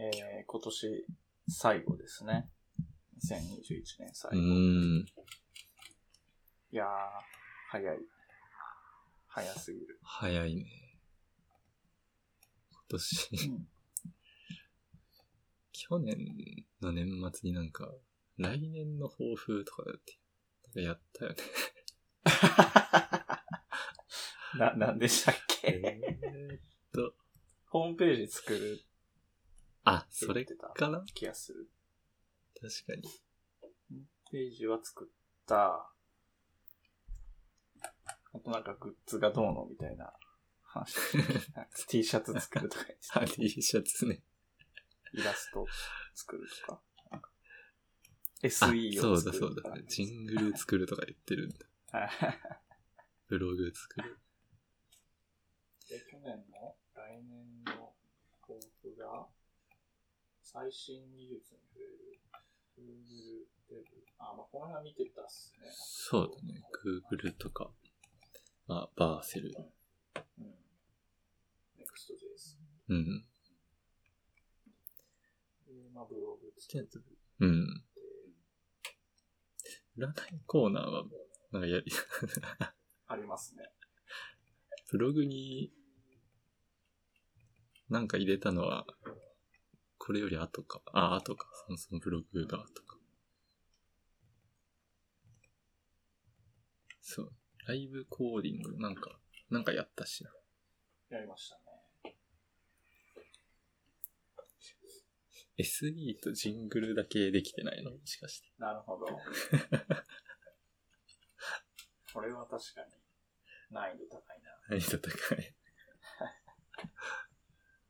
えー、今年最後ですね。2021年最う後。い。やー、早い。早すぎる。早いね。今年、うん去年の年末になんか、来年の抱負とかだって、なんかやったよね。な、なんでしたっけ？えーっと、ホームページ作るあ、それかな気がする。確かに。ページは作った。あとなんかグッズがどうのみたいな話。T シャツ作るとか言ってたあ、T シャツね。イラスト作るとか。なんかあ、SE そうを作だそうだるとか。。ジングル作るとか言ってるんだ。ブログ作る。で、去年の？来年の抱負が、最新技術に触れる Google デブ。あ、まあ、この辺は見てたっすね。そうだね。Google とか、あ、バーセル。うん。Next.js。うん。で、まあ、ブログ作って、うん。占いコーナーは、なんかやり、ありますね。ブログに、なんか入れたのは、これより後か。あ、後か。そのそのブログが後か。そう。ライブコーディング、なんか、なんかやったしな。やりましたね。SE とジングルだけできてないの？もしかして。なるほど。これは確かに難易度高いな。難易度高い。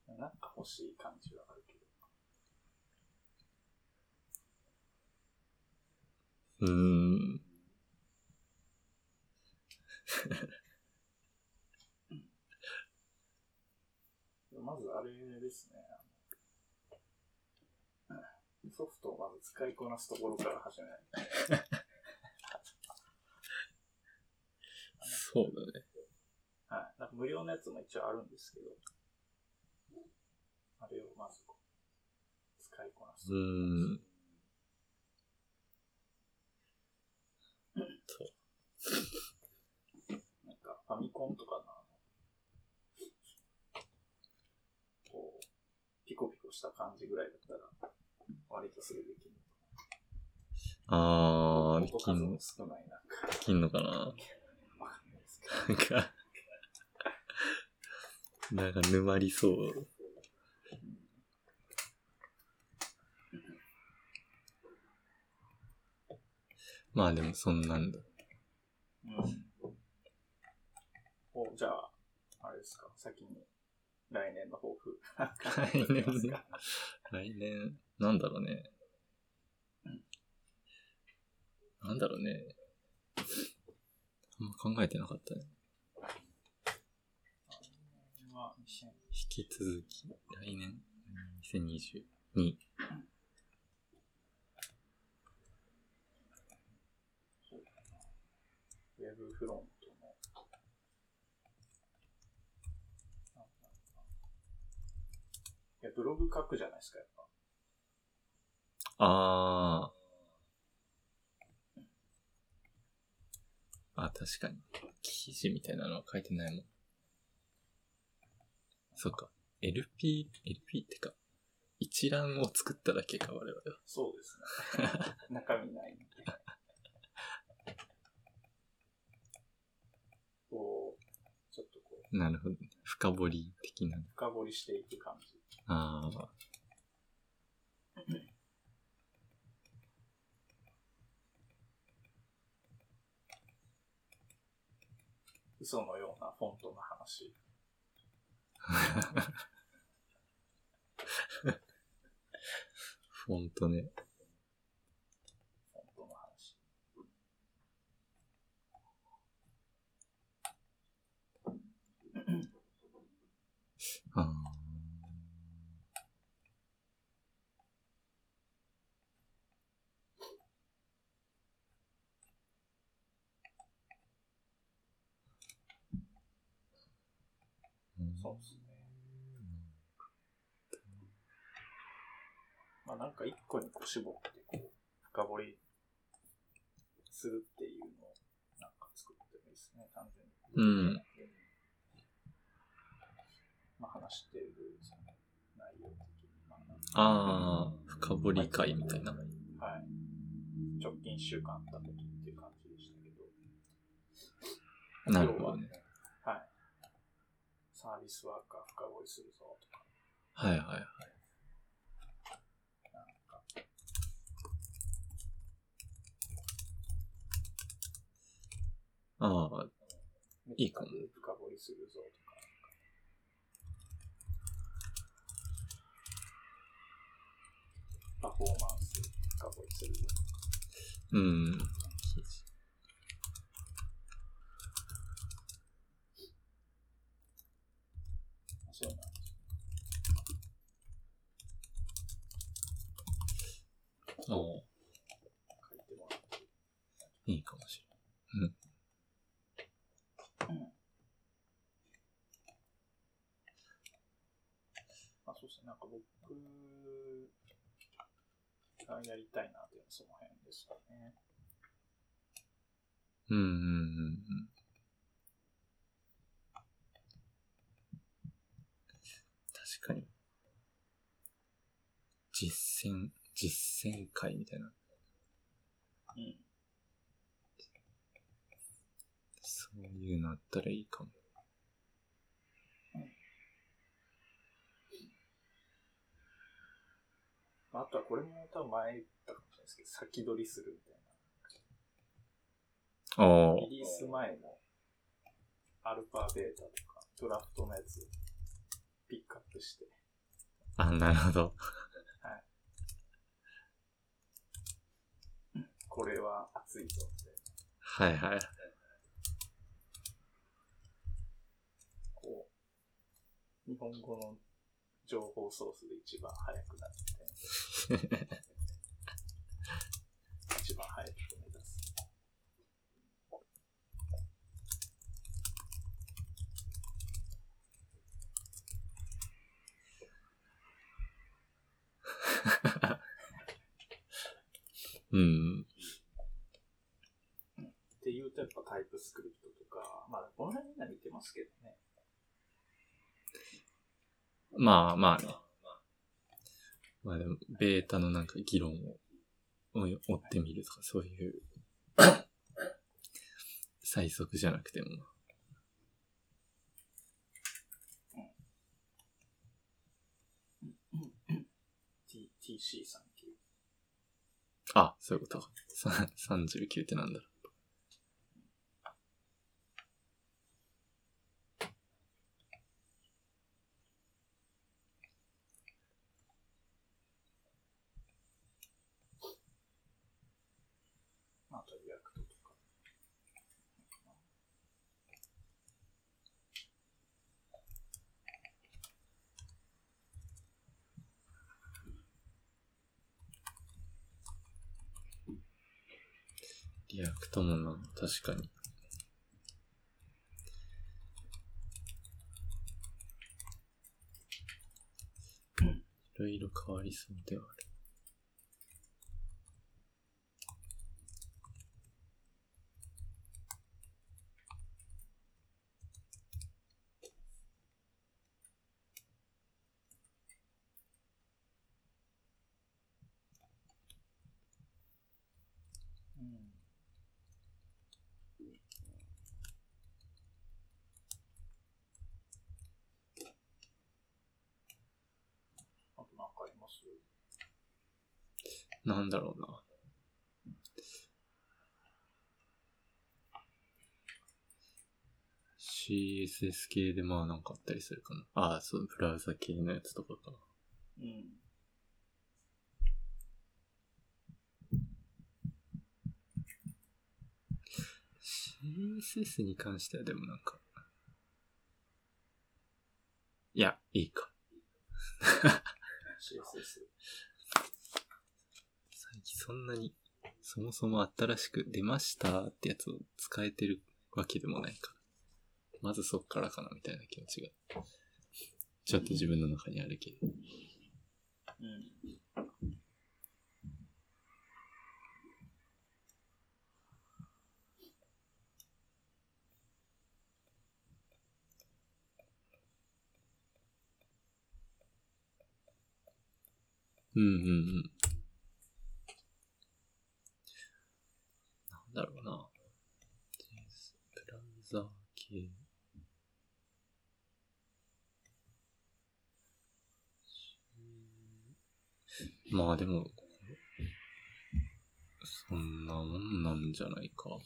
なんか欲しい感じはあるけど。うーん。まずあれですね。ソフトをまず使いこなすところから始めない。そうだね。はい。なんか無料のやつも一応あるんですけど、あれをまず使いこなす。うーん。そう。なんかファミコンとかのあの、こう、ピコピコした感じぐらいだったら、割とすぐできる。あー、できんも少ないなんか、できんのかなわかんないですけど。なんか、なんか沼りそう。まあでもそんなんだ。うん。お、じゃあ、あれですか、先に、来年の抱負。来年ね来年、なんだろうね。なんだろうね。あんま考えてなかったね。まあ、2000引き続き、来年、2022。ウェブフロントの、なんだろうないや、ブログ書くじゃないですか、やっぱ。あー。あ、確かに。記事みたいなのは書いてないもん。そっか。LP、LP ってか、一覧を作っただけか、我々は。そうですね。中身ないんで。こう、ちょっとこう、なるほどね。深掘り的な。深掘りしていく感じ。ああ。嘘のようなフォントの話。フォントね。フォントの話。あーうんそうですね。まあなんか一個にこう絞ってこう、深掘りするっていうのをなんか作ってもいいですね、単純に。うん。まあ話してるその内容的に。まあああ、深掘り会みたいな。はい。直近1週間あったことっていう感じでしたけど。なるほどね今日はい。サービスワーカー深掘りするぞとか。はいはいはい。ああ、いいかも深掘りするぞとか。パフォーマンスがこうするとか。うん。そうなんです。ああ、書いてもらって。いいかもしまあそうですね、なんか僕がやりたいなっていうのはその辺ですかね。うんうんうんうん。確かに。実践、実践会みたいな。うん。そういうのあったらいいかも。あ、あとはこれも多分前言ったかもしれないですけど、先取りするみたいああな。、リリース前のアルファベータとか、ドラフトのやつピックアップして、あ、なるほど。これは熱いぞって、はいはい。こう、日本語の情報ソースで一番早くなって、一番早く目指す。うん。っていうとやっぱタイプスクリプトとか、まあこの辺みんな似てますけどね。まあまあね。まあでも、ベータのなんか議論を追ってみるとか、そういう、最速じゃなくても。T、TC39。あ、そういうことか。さ39ってなんだろあとリアクトとか。う。リアクトもな、確かに。いろいろ変わりそうではある。うん。あとなんかありますなんだろうな。CSS 系でまあなんかあったりするかな。ああ、そう、ブラウザ系のやつとかか。うん。CSS に関してはでもなんか。いや、いいか。CSS。最近そんなに、そもそも新しく出ましたってやつを使えてるわけでもないから。まずそっからかなみたいな気持ちが、ちょっと自分の中にあるけど。うん。うんうんうん。なんだろうな。まあでも、そんなもんなんじゃないか。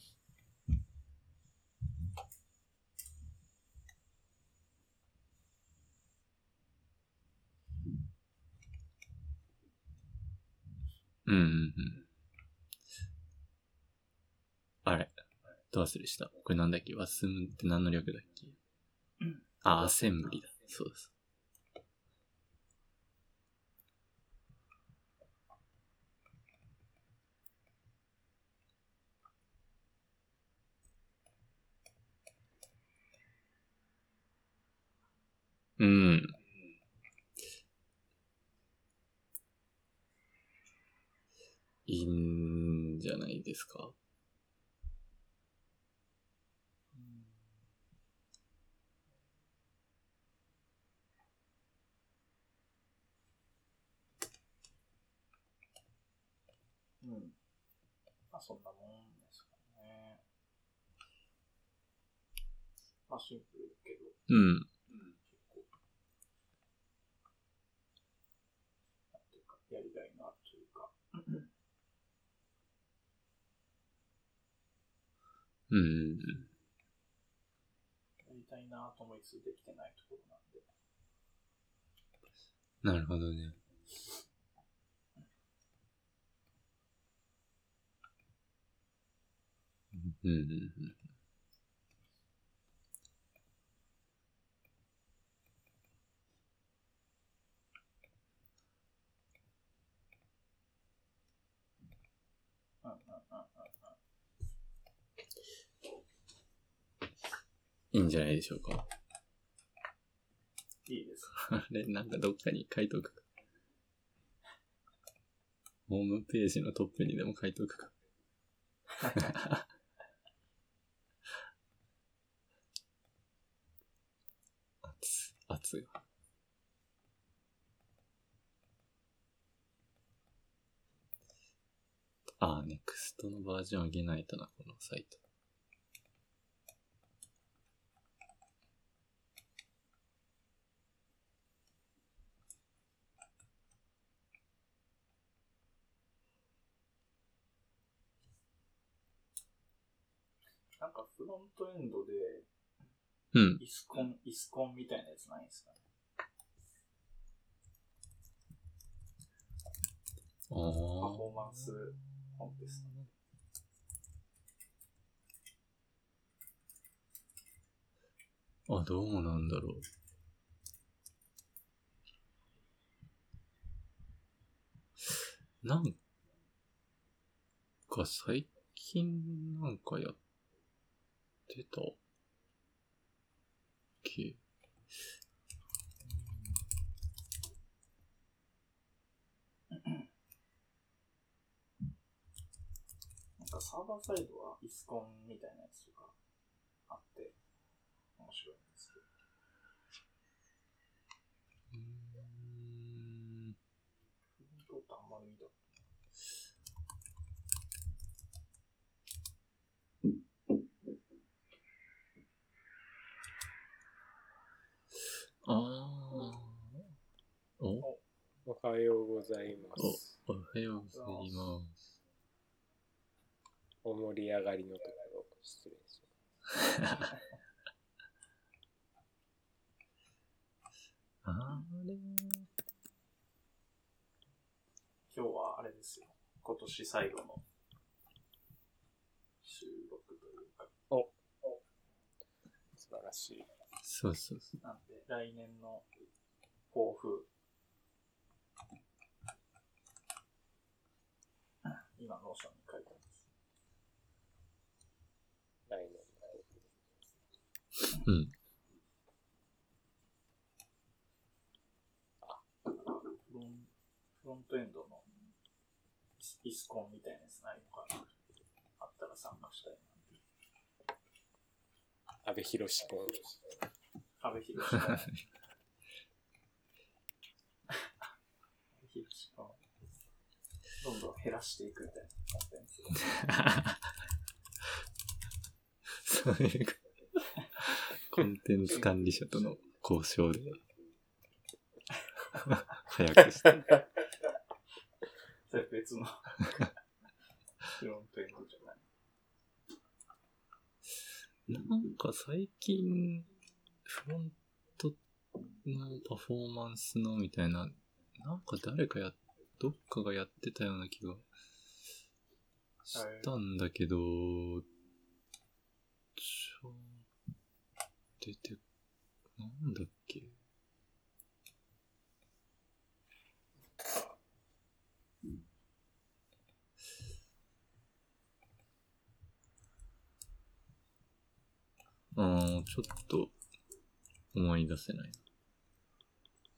うんうんうん。あれ。どう忘れした？これなんだっけ？ワスムって何の略だっけ？あ、アセンブリだ。そうです。うん。いいんじゃないですか？うん。まあそんなもんですかね。まあシンプルだけど、うん。結構、なんていうか、やりがいのあるというか、うん。やりたいなと思いつつできてないところなんで、なるほどね。うんうんうん。うんうんうんうんいいんじゃないでしょうか。いいです。あれ、なんかどっかに書いとくか。ホームページのトップにでも書いとくか。圧、圧が。ああ、ネクストのバージョン上げないとな、このサイト。なんかフロントエンドで、うん。イスコン、イスコンみたいなやつないんですかね？あパフあ。ォーマンスコンテスト。あ、どうなんだろう。なんか最近なんかやってたっけなんかサーバーサイドはイスコンみたいなやつとかあって、面白いんですけど。うーんフロントってあんまり見たこああ。お、おはようございます。おはようございます。お盛り上がりのところ、失礼します。あれ今日はあれですよ。今年最後の収録というか、素晴らしい。そうそうそう。なんで来年の抱負。今、 Notion に書いてます。来年うん。フロンフロントエンドのイスコンみたいなやつないのかなあったら参加したいな。安倍博士君。安倍博士。安倍博士君。どんどん減らしていくみたいなキャンペーンす。そういう、コンテンツ管理者との交渉で、早くして。それ別のフロントエンドじゃない。なんか最近、フロントのパフォーマンスのみたいな、なんか誰かや、どっかがやってたような気がしたんだけど、ちょ、出て、なんだっけ？あー、ちょっと思い出せない。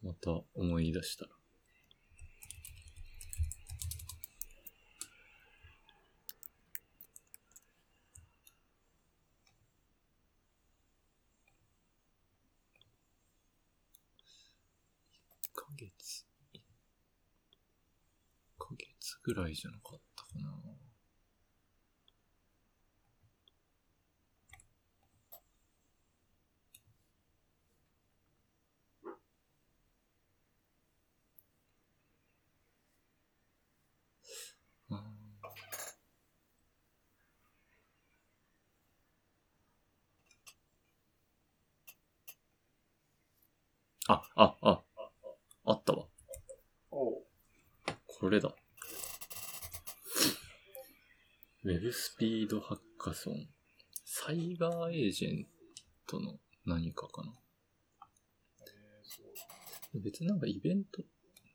また思い出したら。1ヶ月、1ヶ月ぐらいじゃなかったかな。あ、あ、あ、あったわ。おう。これだ。ウェブスピードハッカソン。サイバーエージェントの何かかな。えー、そう。別になんかイベント、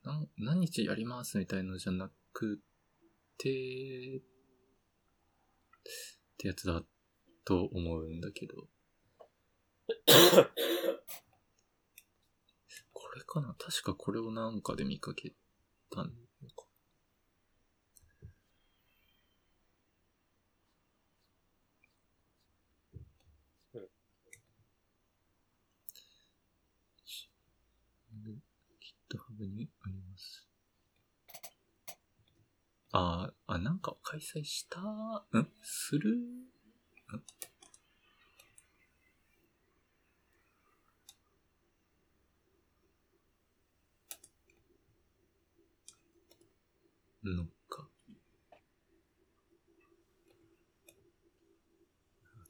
なん何日やりますみたいのじゃなくて、ってやつだと思うんだけど。かな。確かこれをなんかで見かけたのか。うん。GitHub にあります。あーあ、なんか開催したん？する？んのか。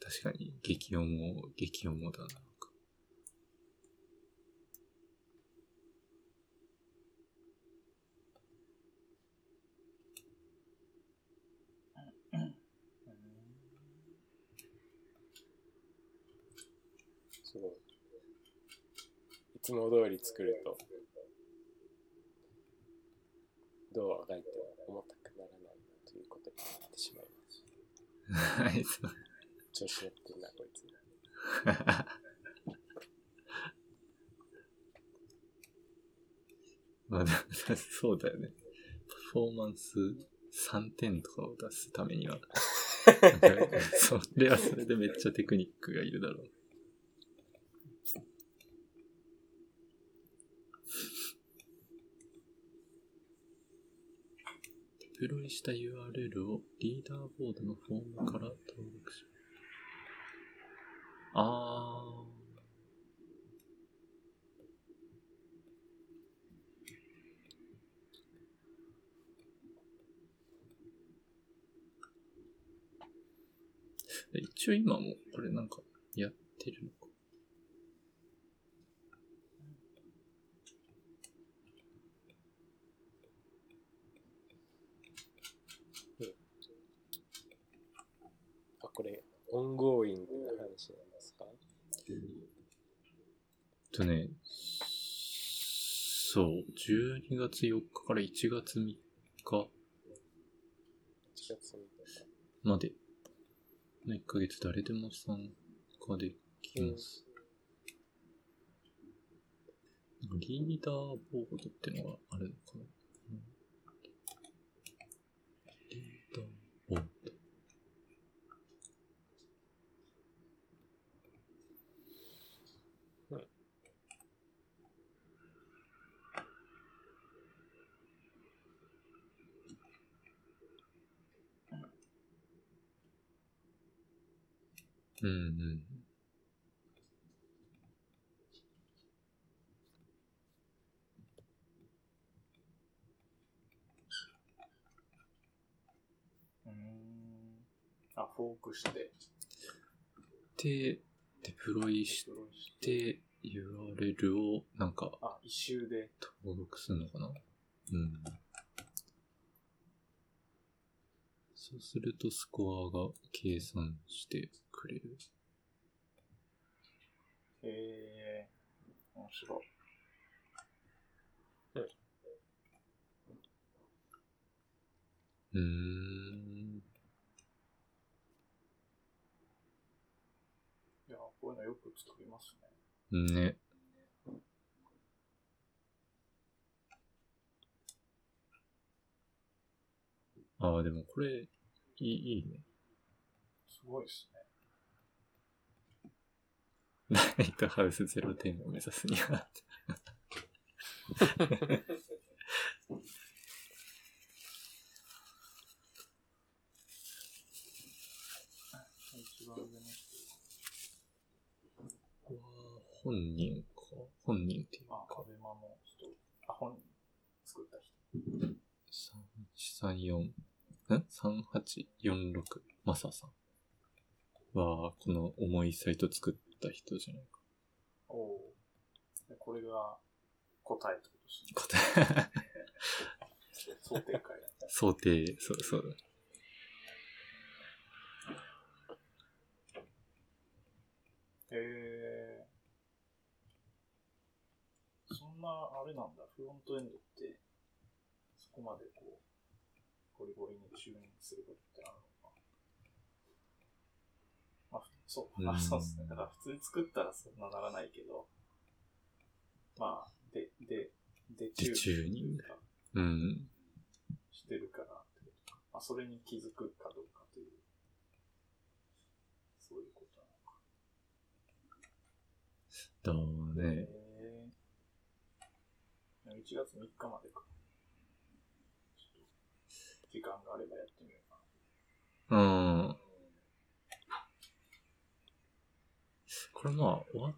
確かに、激重、激重だな。なんかすごい。いつも通り作ると、どうあがいても重たくならないということになってしまいます。はい、そう。調子乗ってんな、こいつ。まあ、そうだよね。パフォーマンス3点とかを出すためには、それはそれでめっちゃテクニックがいるだろう。プロイした URL をリーダーボードのフォームから登録しあー。一応今もこれなんかやってるのか。あ、これ、オンゴーイングな話なんですか？とね、そう、12月4日から1月3日 ?1 月3日。までの1ヶ月誰でも参加できます。リーダーボードってのがあるのかな、うんリーダーボード。うんうん。うーん。あ、フォークして、で、デプロイして URL をなんかあ、一周で、登録するのかな？うん。そうするとスコアが計算してくれる。へえー、面白い。うーん。いや、こういうのよく作りますね。ね。ああ、でもこれ、いい、いいね。すごいですね。ライトハウス0点を目指すには。本人か。本人っていうあ、かア。ベマの人。あ、本人作った人。3834、ん ?3846、マサさん。は、この重いサイト作った人じゃないか。おおこれが答えってことですね。答え、想定会だった。想定、そうそう。へえー。そんな、あれなんだ、フロントエンドって、そこまでゴリゴリにチューニングすることってあるのか。まあ、ふそう、あ、うんそうですね。だから普通に作ったらそんなならないけど、まあ、で、で、で、でチューニングかうん。してるからってことか。まあ、それに気づくかどうかという、そういうことなのか。だね。へー1月3日までか。時間があればやってみようかうん。これまあ、終わっ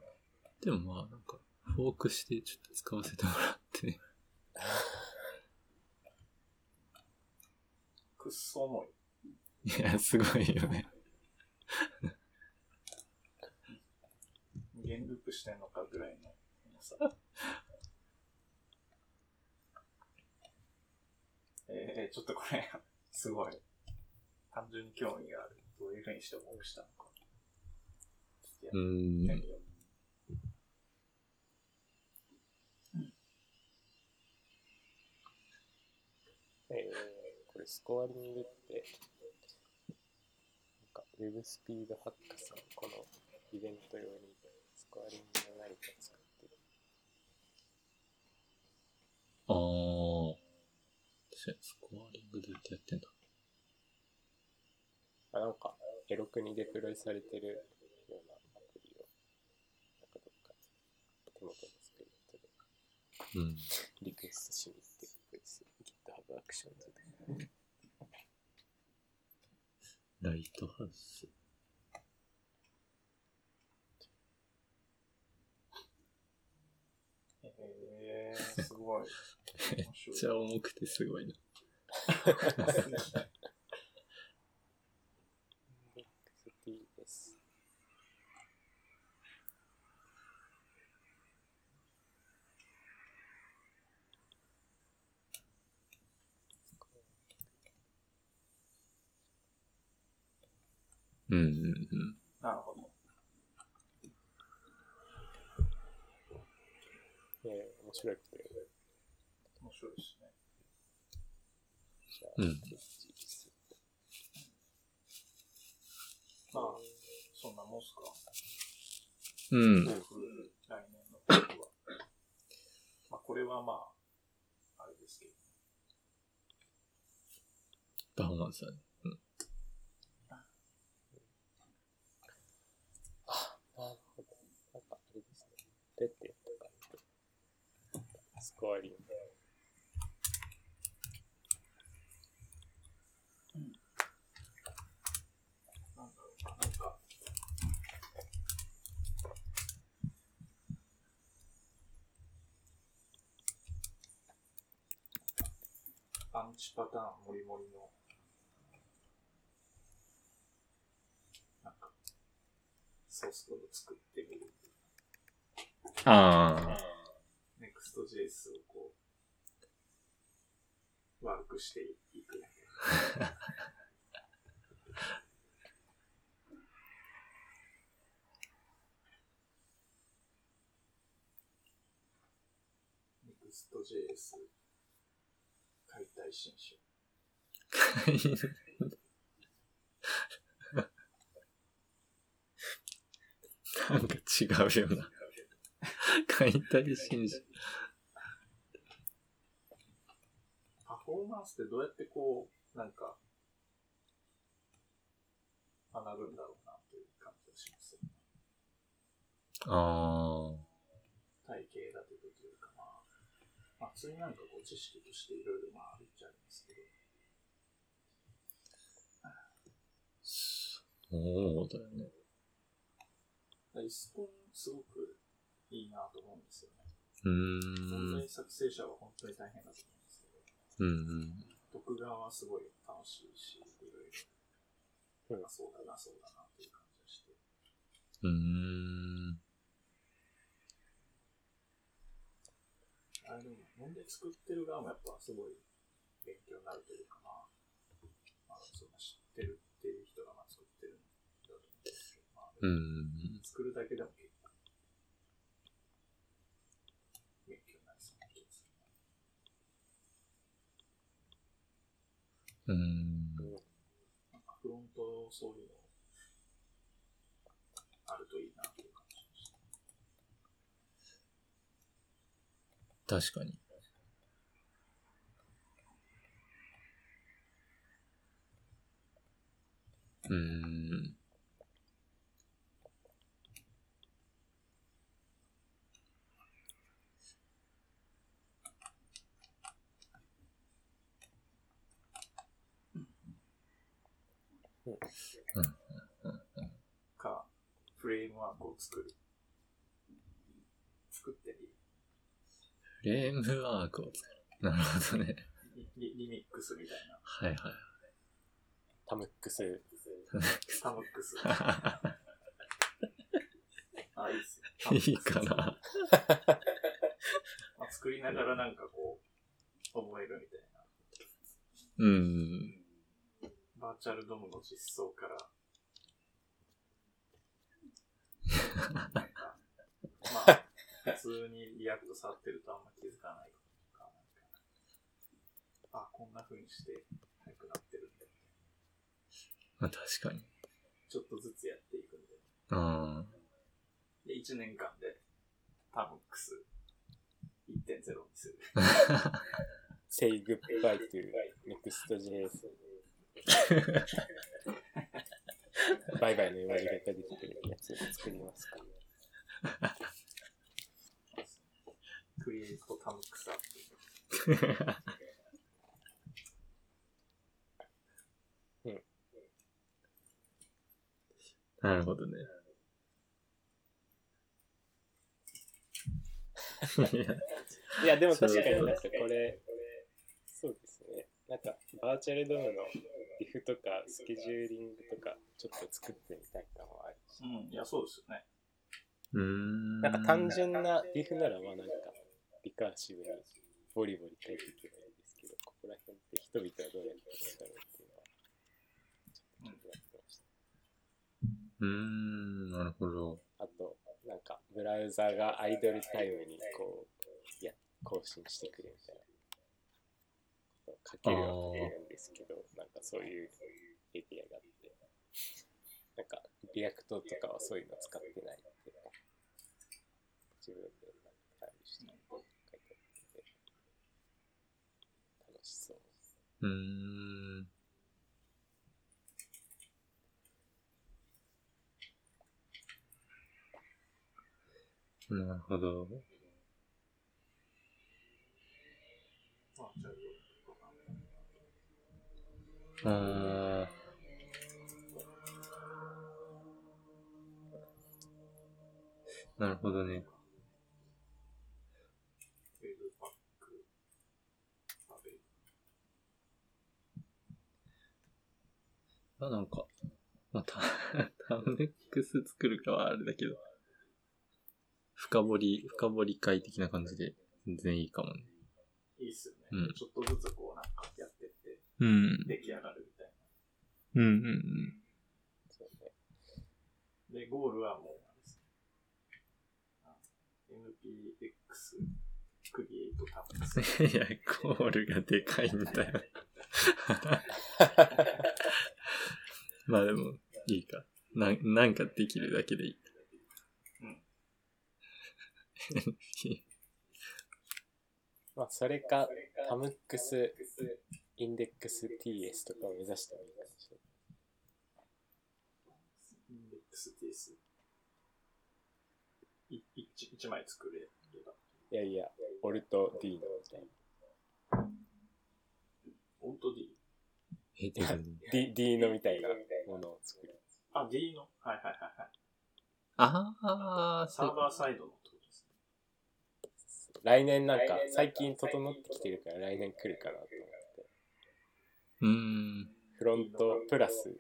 てもまあ、なんか、フォークしてちょっと使わせてもらって。な。くっそ重い。いや、すごいよね。無限ループしてんのかぐらいの重さ。えー、ちょっとこれ、すごい。単純に興味がある。どういう風にして応募したのか。ちょっとやうってん。みよう。えー、これスコアリングって、なんか、ウェブスピードハックさん、このイベント用にスコアリングの何か作ってる。ああ。スコアリングどうやってやってんだ。あ、なんか、エロクにデプロイされてるようなアプリを、なんかどっか手元うん。リクエストしに行って GitHub アクションズで。ライトハウス。えー、すごい。めっちゃ重くてすごいな。うんうんうん。なるほど。えー、面白くて、面白いですね。うん実まあ、そんなもんすか？うん。来年のは。まあ、これはまあ、あれですけど。パフォーマンスだね。うん。あ、なるほど。なんかあれですね。って、スコアリング。1パターン、もりもりの。なんか、ソースコード作ってみる。ああ。Next.js をこう、ワークしていく。Next.js 解体新書。あ。なんか違うよな。解体新書。パフォーマンスってどうやってこう、なんか、学ぶんだろうなという感じがします。あ体系立ててというかまあ、まあ、普通になんかこう知識としていろいろまああるっちゃありますけど、そうだよね。イスコンすごくいいなと思うんですよね。うーん。本当に作成者は本当に大変だと思うんですけど、うんうん。読側はすごい楽しいし、いろいろ、うんあそうだな、そうだなっていう感じがして。うーん。あれでも、飲んで作ってる側もやっぱすごい勉強になるというかまあ、まあ、そんな知ってるっていう人がまあ作ってるんだと思うんですけど、まあ、うん。作るだけでも結構、勉強になりそうな気がするな。うん。なんかフロントそういうのあるといいなっていう感じがして。確かに。うーん。か、フレームワークを作る。作ってフレームワークを作る。なるほどね。リリリミックスみたいな。はいはい。タムックス。タムックス。あ、いいっすよ。いいかな。まあ、作りながらなんかこう、覚えるみたいな。うん。Virtual DOM の実装から、なんか、まあ、普通に React 触ってるとあんま気づかないとか、なあ、こんな風にして。まあ確かに。ちょっとずつやっていくんで。あで、1年間で、タムックス1.0にする。say goodbye to Next.js。バイバイの言われ方できてるやつを作りますか。クリエイトタムックスアップ。なるほどね。いやでも確かになんかこれ、そうですね。なんか、バーチャルドームのリフとかスケジューリングとか、ちょっと作ってみたい感はあるし。うん、いや、そうですよね。うーん。なんか単純なリフならまあなんか、リカーシブにボリボリ書いていけばいいんですけど、ここら辺って人々はどうやってるんだろうっていうのは、ちょっと気になって。うーん、なるほど。あと、なんか、ブラウザがアイドルタイムにこう、や、更新してくれみたいなことを書けるは書けるんですけど、なんかそういう API があって、なんか、 React とかはそういうの使ってないって、自分でなんかトライして書いてあって、楽しそう。うーん。なるほど。ああ。なるほどね。あなんか、まあ、タウネックス作るかはあれだけど。深掘り、深掘り会的な感じで全然いいかもね。いいっすよね。うんちょっとずつこうなんかやってってうん。出来上がるみたいうんうんうん。そうね。な。で、ゴールはもう、NPX クリエイトタブです。いや、ゴールがでかいんだよ。まあでも、いいか。なん、なんかできるだけでいい。まあ、それか、タムックス、インデックス TS とかを目指してもいいかもしれない。インデックスです。い一一枚作れれば。いやいや、オルト D のみたいなオート D? え、D, D のみたいなものを作る。あ、D のはいはいはいはい。ああ、サーバーサイドの。来年なんか、最近整ってきてるから来年来るかなと思って。うーん。フロントプラス、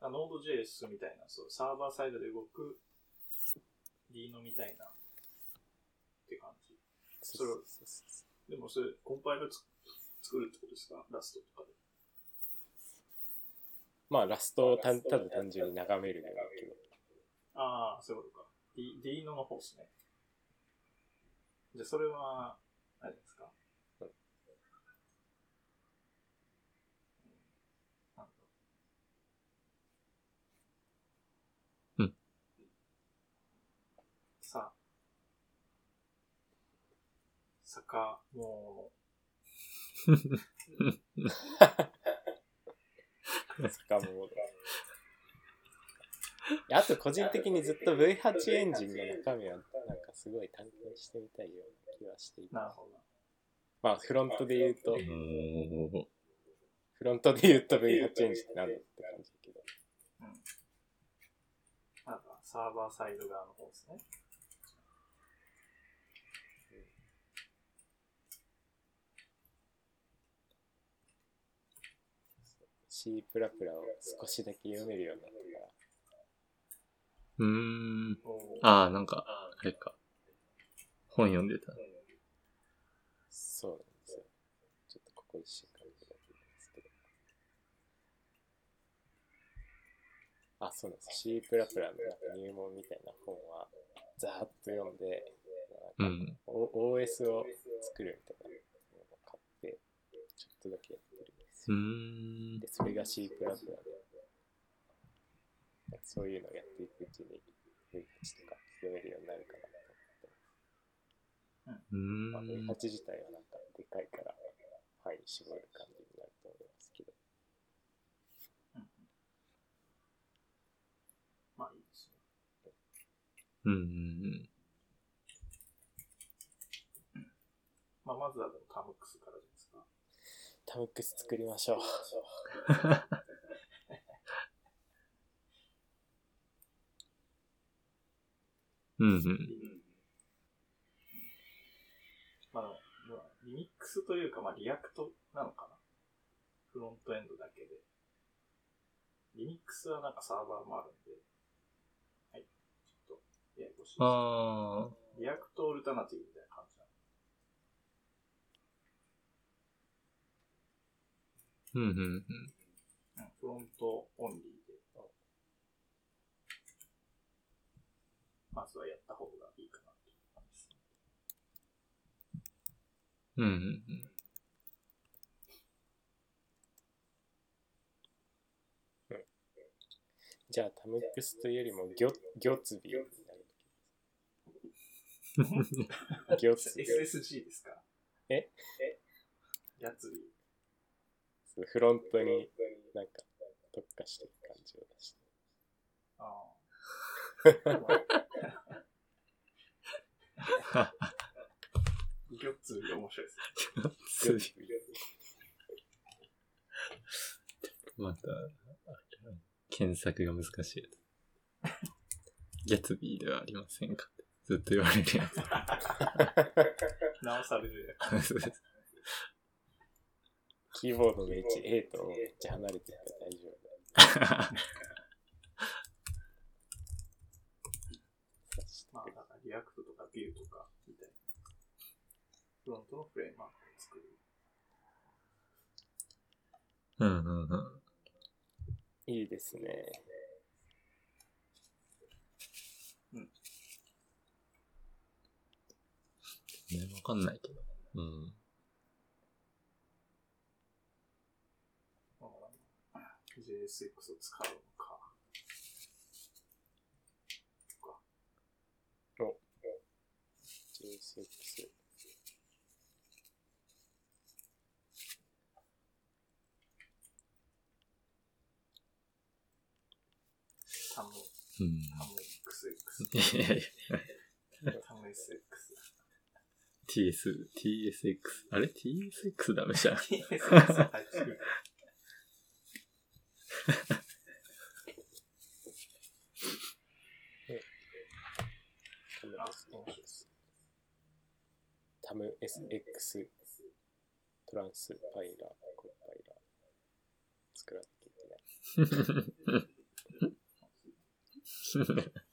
あ、Node.js みたいな、そう、サーバーサイドで動く D のみたいなって感じ。それをでもそれ、コンパイルつ作るってことですか？ラストとかで。まあ、ラストをたただ単純に眺めるだけど。ああ、そういうことか。D、D のの方ですね。じゃあ、それは、何ですか？うんうん。さあ。坂、も 坂本。いやあと個人的にずっと V8 エンジンの中身はなんかすごい探検してみたいような気はしていうた。なるほど。まあフロントで言うと、フロントで言うと V8 エンジンってなんだって感じだけど。うん。なんか、サーバーサイド側の方ですね。C プラプラを少しだけ読めるようになってから。うーん。ああ、なんか、あれか。本読んでた。そうなんですよ。ちょっとここ一週間くらいなんですけど。あ、そうなんです。C プラプラのなんか入門みたいな本は、ざーっと読んで、うなんかん。O- OS を作るみたいなのを買って、ちょっとだけですうよ。ーんで、。それが C プラプラで、そういうのをやっていくうちに V8 とか読めるようになるかなと思って。うーまあ、ん。V8 自体はなんかでかいから範囲絞る感じになると思いますけど。うんうんまあいいですね。うんうんまあまずはでもタムックスからですか。タムックス作りましょう。うん。うんうん。まあリミックスというか、まあ React なのかな？フロントエンドだけで。リミックスはなんかサーバーもあるんで。はい。ちょっと、ややこしいです。 React alternative みたいな感じなの。うんうんうん。うん、 front only で、まずはやった方がいいかなっていう感じです。うんうんうん。じゃあタムックスというよりもギョギョツビーになる。ギョツビー。SSG ですか？え？やつビそうフロントになんか特化してる感じを出して。ああ。ギョッツビ面白いですね。ギョツビー。また、検索が難しい。ギャツビーではありませんかってずっと言われるやつ。直される。キーボードの位置 A とめっちゃ離れてるから大丈夫。まあ、だから React とか Vue とかみたいな。フロントのフレームワークを作る。うんうんうん。いいですね。ね、わかんないけど。うん。だから JSX を使うのか。とか JSX。タム、うん。タム XX。いやいや、タム SX。TS、TSX。あれ ?TSX ダメじゃん。TSX。タム SX トランスパイラー、コンパイラー作らなきゃいけない。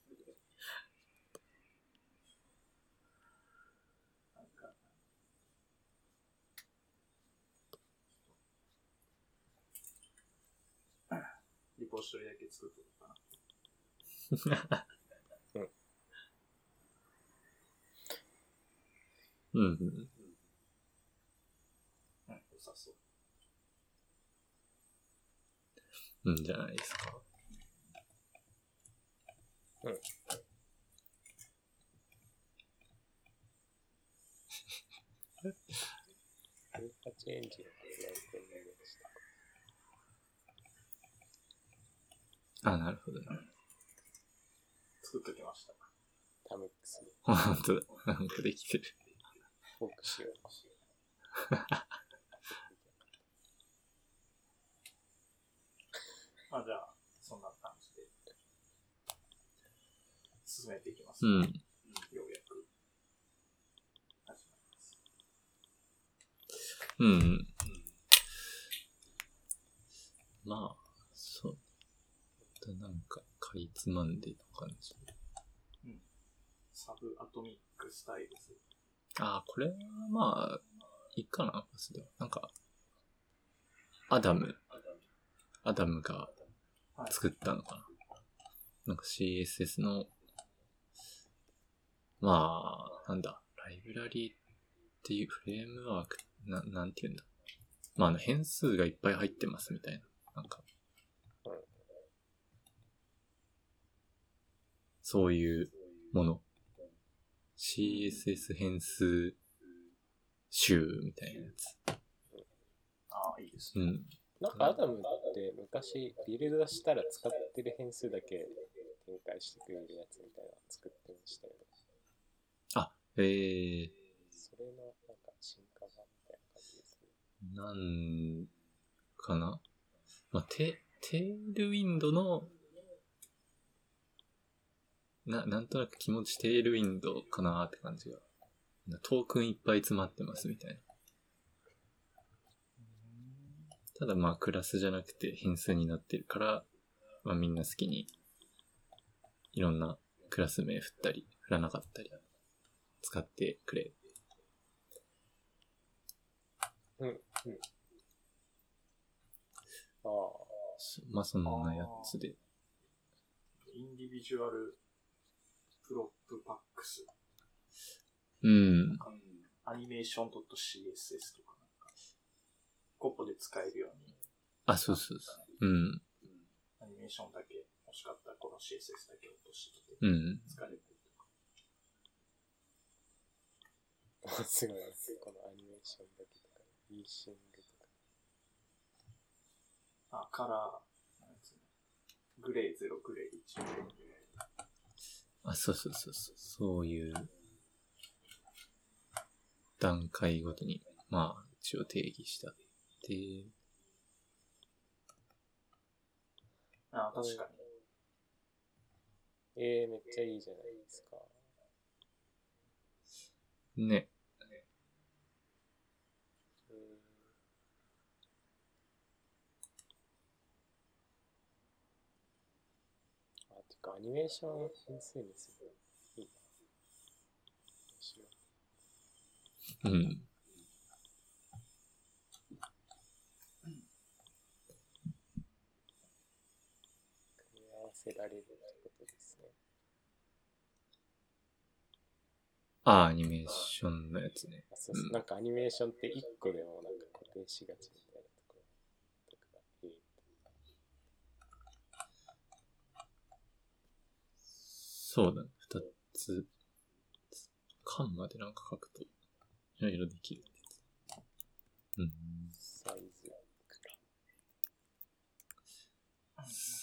5種だけ作ってるかな。うん。うん。良さそう。うんじゃないですか。うん。エンジン。あ、なるほどね。作っときました。タムックス、本当だ。なんかできてる。フォーク仕様。まあじゃあ、そんな感じで、進めていきます。うん。ようやく、始まります。うんうん。まあ。なんか、かいつまんでの感じ。 Sub-Atomic Styles。ああ、これはまあ、いいかな、パスでは。なんか、アダム、アダムがはい。作ったのかな。なんか CSS の、まあ、なんだ、ライブラリーっていうフレームワーク、ななんて言うんだ。まあ、あの、変数がいっぱい入ってますみたいな。なんか、そういうもの。CSS 変数集みたいなやつ。ああ、いいですね。うん。なんかアダムって昔ビルドしたら使ってる変数だけ展開してくれるやつみたいなの作ってましたよね。あ、えー、それのなんか進化版みたいな感じですね。なんかなまあ、テ、テールウィンドの、な、なんとなく気持ちテールウィンドかなって感じが。トークンいっぱい詰まってますみたいな。ただまあクラスじゃなくて変数になってるから、まあみんな好きにいろんなクラス名振ったり振らなかったり使ってくれ。うん、うん。ああ、まあそんなやつで。インディビジュall prop packs。うん。 animation .css とかなんか、個別で使えるように、あ、そうそうそう。うん。アニメーションだけ欲しかったらこの CSS だけ落としてきてうん。使えるとか。すごいです。このアニメーションだけとか、 easing とか。あ、カラー、なんつうのグレー0、グレー1、グレー2。あ、そうそうそうそう。そういう段階ごとに、まあ、一応定義したっていう。あ、確かに。えー、めっちゃいいじゃないですか。ね。アニメーション変数にするのいいな。面白い。うん。組み合わせられるってことですね。ああ、アニメーションのやつね。あそうそううんなんかアニメーションって1個でもなんか固定しがちみたいなところとかがえそうだね。二つ。缶までなんか書くと、いろいろできる。うん。サイズか。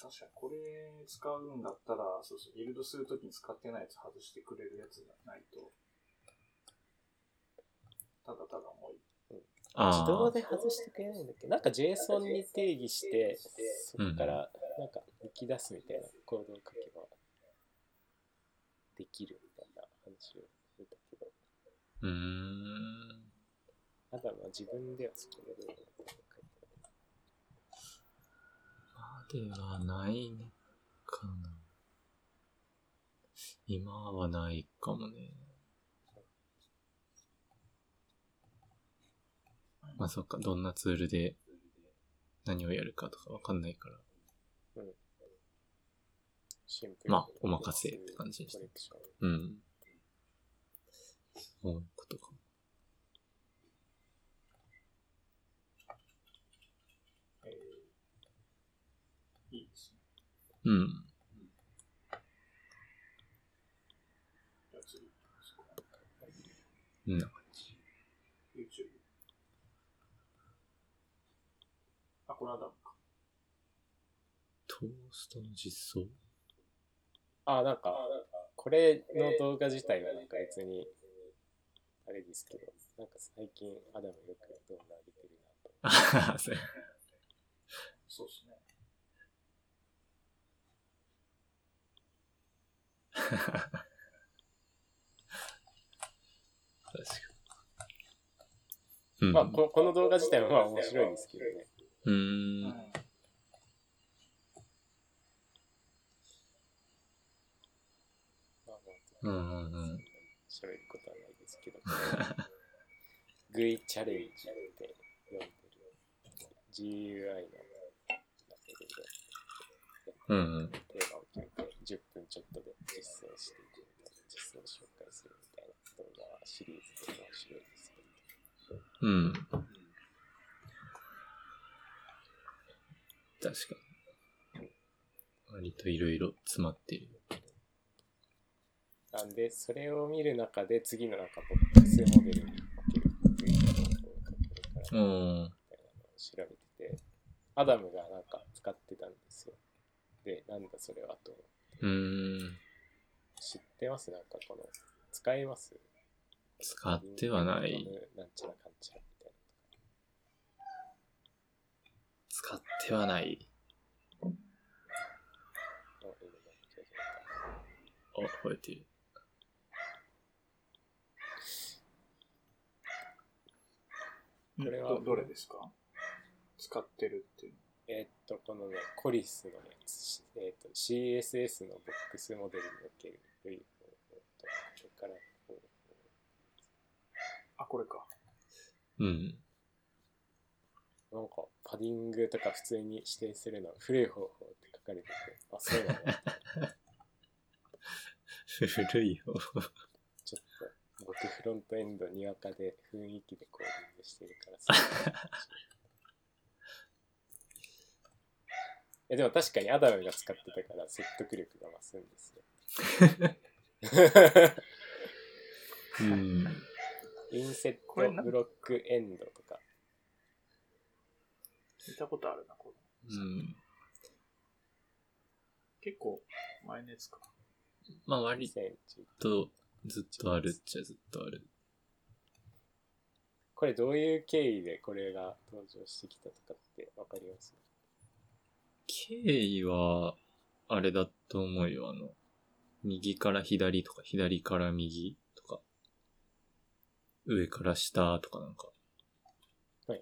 確かにこれ使うんだったら、そうそう、ビルドするときに使ってないやつ外してくれるやつがないと、ただただもうああ。自動で外してくれないんだっけ？なんか JSON に定義して、そこからなんか抜き出すみたいなコードを書けばできるみたいな話を見たけど、うーん。ただまあ自分ではそこでどう書いてあるまではないのかな。今はないかもね。まあそっか、どんなツールで何をやるかとかわかんないから。シンプルにまあお任せって感じにしてうん。そういうことか。うん。うん。あ、これはダメか。トーストの実装？あ、なんか、これの動画自体はなんか別に、あれですけど、なんか最近アダムよく動画上げてるなと。ああ、そうそうですね。確かに。うん。まあこ、この動画自体はまあ面白いですけどね。うー。うんん。まあうん、うんうん。喋ることはないですけど。グイチャレンジって呼んでる GUI のなんかいろいろうんうん。テーマを決めて10分ちょっとで実践していくみたいな、実践を紹介するみたいな動画シリーズで面白いですけど。うん。確かに。割といろいろ詰まってる。なんで、それを見る中で次のなんかボックスモデルに分けるっていうのをこれからうん。みたいなのを調べてて、アダムがなんか使ってたんですよ。で、なんだそれはと思って。うーん。知ってます？なんかこの、使います？使ってはない。なんちゃらかんちゃらみたい使ってはない。あ、覚えてる。これはどどれですか？使ってるっていうえーっと、このね、コリスのね、しえーっと CSS のボックスモデルにおけるという方法と、それからこうあ、これか。うん。なんか、パディングとか普通に指定するのは古い方法って書かれてて、あ、そうなの？古いよ。ちょっと、僕フロントエンドにわかで雰囲気でコーディングしてるからさ。えでも確かにアダムが使ってたから説得力が増すんですよ。うん。インセットブロックエンドとか。見たことあるな、これ。うん。結構、前のやつか。まあ割2010とずっとあるっちゃずっとある。これどういう経緯でこれが登場してきたとかってわかります？経緯は、あれだと思うよ。あの、右から左とか、左から右とか、上から下とかなんか、はい。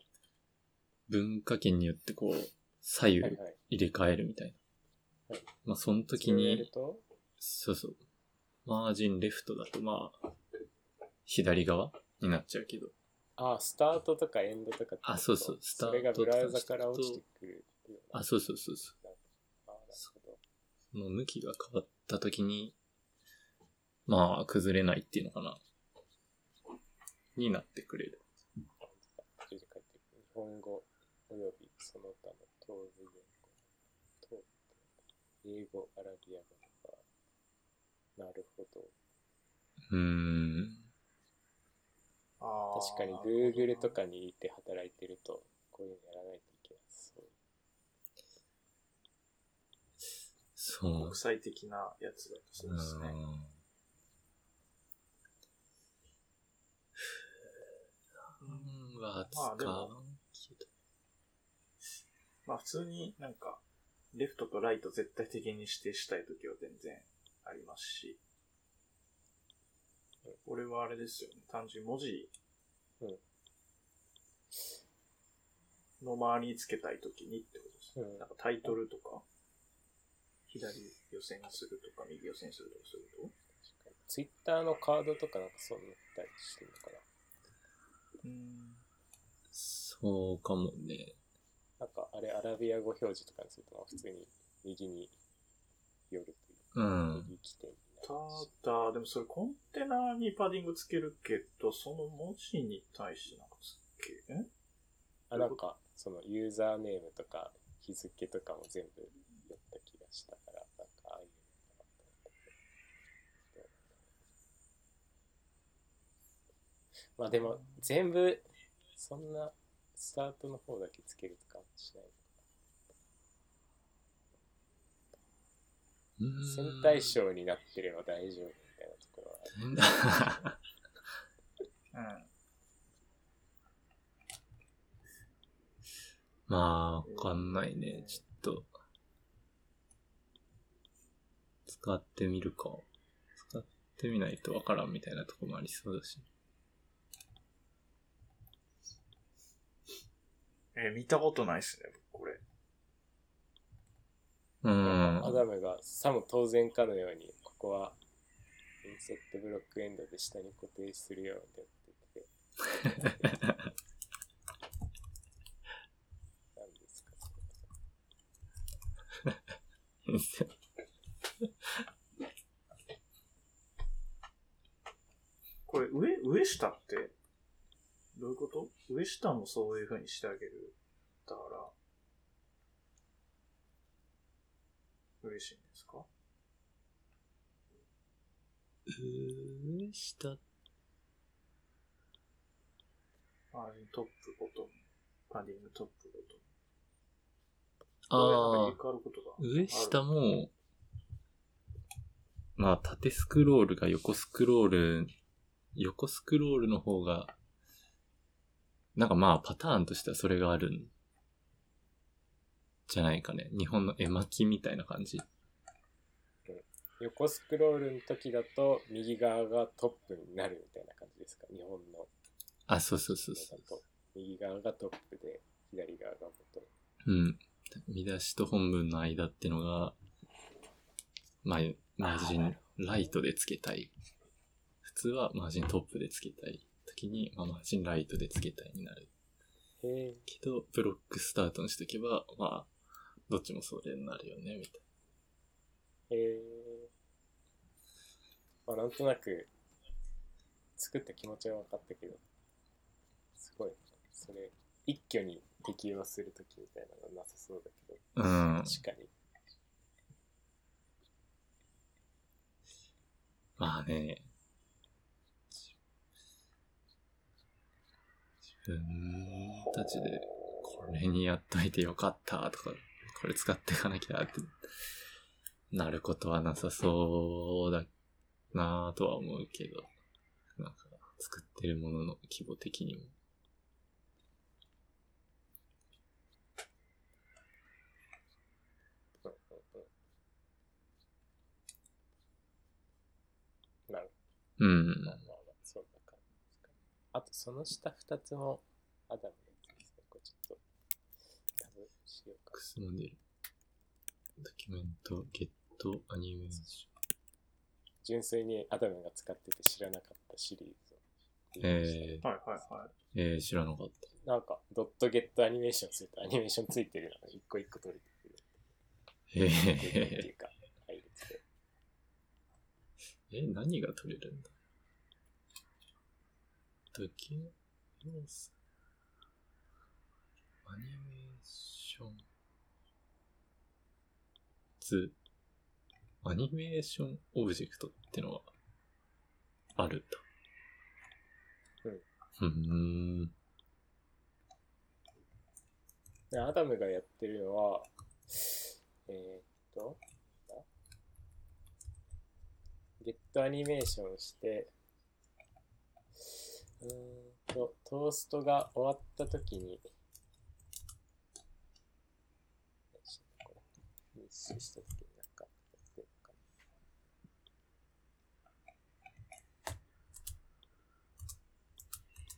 文化圏によってこう、左右はいはい。入れ替えるみたいな。はいまあその時に、と、そうそう。マージンレフトだとまあ、左側になっちゃうけど。ああ、スタートとかエンドとかあそうそうスタートそれがブラウザから落ちてくる。あ、そうそうそうそう。ああ、なるほど。その向きが変わった時に、まあ、崩れないっていうのかな。になってくれる。日本語およびその他の東部言語、東部英語、アラビア語。なるほど。うーん。確かに Google とかにいて働いてると、こういうのやらないといけない。そう。そう国。際的なやつだとそうですね。うん。は使まあでもうけど。まあ普通になんか、レフトとライト絶対的に指定したいときは全然ありますし。これはあれですよね。単純に文字うんの周りにつけたいときにってことですね。うんなんかタイトルとか、左予選するとか、右予選するとかすると？確かに。Twitter のカードとかなんかそうなったりしてるのかな。うん。そうかもね。なんかあれアラビア語表示とかにするとまあ普通に右に寄るうん。た。だ、でもそれコンテナにパディングつけるけど、その文字に対してなんかつけ、え？あ、なんかそのユーザーネームとか日付とかも全部やった気がしたから、なんかああいうのかなと思ったけどどうなんだろうまあでも全部そんなスタートの方だけつけるとかもしないうん戦隊賞になってれば大丈夫みたいなところはあるうん。まあ、わかんないね。ちょっと。使ってみるか。使ってみないとわからんみたいなとこもありそうだし。え見たことないっすね、僕これ。うん。アダムがさも当然かのように、ここはインセットブロックエンドで下に固定するよって言ってて、何ですかそれこれ、上、上下って、どういうこと？上下もそういう風にしてあげる。だから、嬉しいんですか？上下マージントップ、ボトム。パディングトップ、ボトム。ああ上下も、まあ、縦スクロールが横スクロール、横スクロールの方が、なんかまあ、パターンとしてはそれがあるんじゃないかね。日本の絵巻きみたいな感じ。横スクロールの時だと右側がトップになるみたいな感じですか？日本のあ、そうそうそうそだと右側がトップで左側がボトう。ん。見出しと本文の間ってのが、まあ、マージンライトでつけたい。普通はマージントップでつけたい時に、まあ、マージンライトでつけたいになる。へえけど、ブロックスタートにしとけば、まあ、どっちもそれになるよね、みたいへえまあなんとなく作った気持ちは分かったけどすごいそれ一挙に適用するときみたいなのなさそうだけどな。うん。確かにまあね。自分たちで、これにやっといてよかったとか、これ使っていかなきゃって、なることはなさそうだなぁとは思うけど、なんか、作ってるものの規模的にも。なる。うん。あまあとその下二つもアダムのやつですねこれちょっとタブしようかクスモデル。ドキュメント、ゲット、アニメーシ純粋にアダムが使ってて知らなかったシリーズをョン。えはいはいはい。ー、えー、知らなかった。なんか、ドットゲットアニメーションするとアニメーションついてるのが一個一個取れてくる。えっていー。え、何が取れるんだ？ドキュ要素アニメーション図アニメーションオブジェクトってのはあるんだ。うん。ん。でアダムがやってるのは、えーっと、ゲットアニメーションして、うーんと、トーストが終わった時に、よいしょこれ日誌した時になんかやかな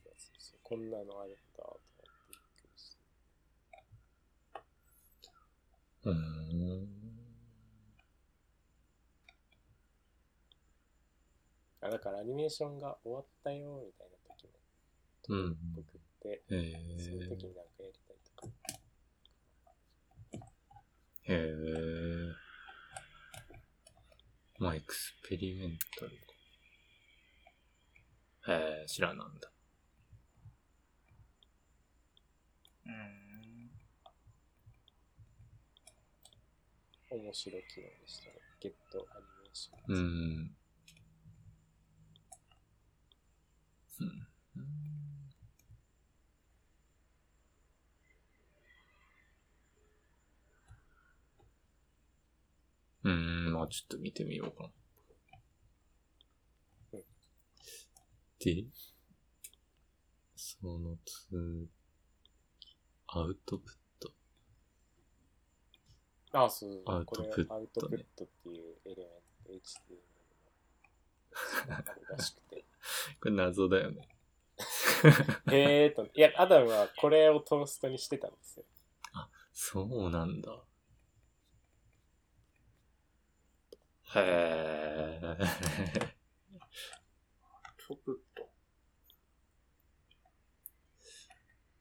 いやそうそうこんなのあるんだと思ってびっくりして。うーん。あだからアニメーションが終わったよみたいな時もうん。送って、へそのえ時になんかやりたいとか。へえ。まあ、エクスペリメンタルか。へえ、知らなんだ。うん。面白い機能でしたね。ゲットアニメーショうン。ん。うん。うん、まあちょっと見てみようかなうん。で、その次、アウトプット。あ、そう、アウトプットねこれアウトプットっていうエレメント、HTML のらしくて。これ謎だよね。へーと、いや、アダムはこれをトーストにしてたんですよ。そうなんだ。へえ。トプット。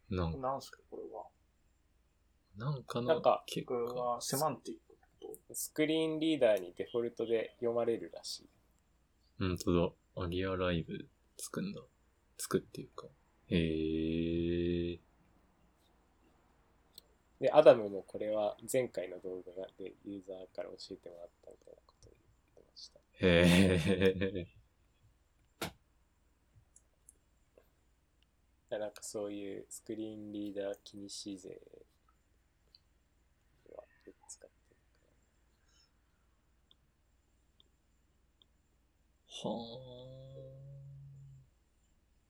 なんか、なんすかこれは。なんかのなんか結これ果。はセマンティックスクリーンリーダーにデフォルトで読まれるらしい。本当だ。アリアライブつくんだ。つくっていうか。へえ。で、アダムもこれは前回の動画でユーザーから教えてもらったみたいなました。へえ。だなんかそういうスクリーンリーダー気にし勢はよく使ってるかは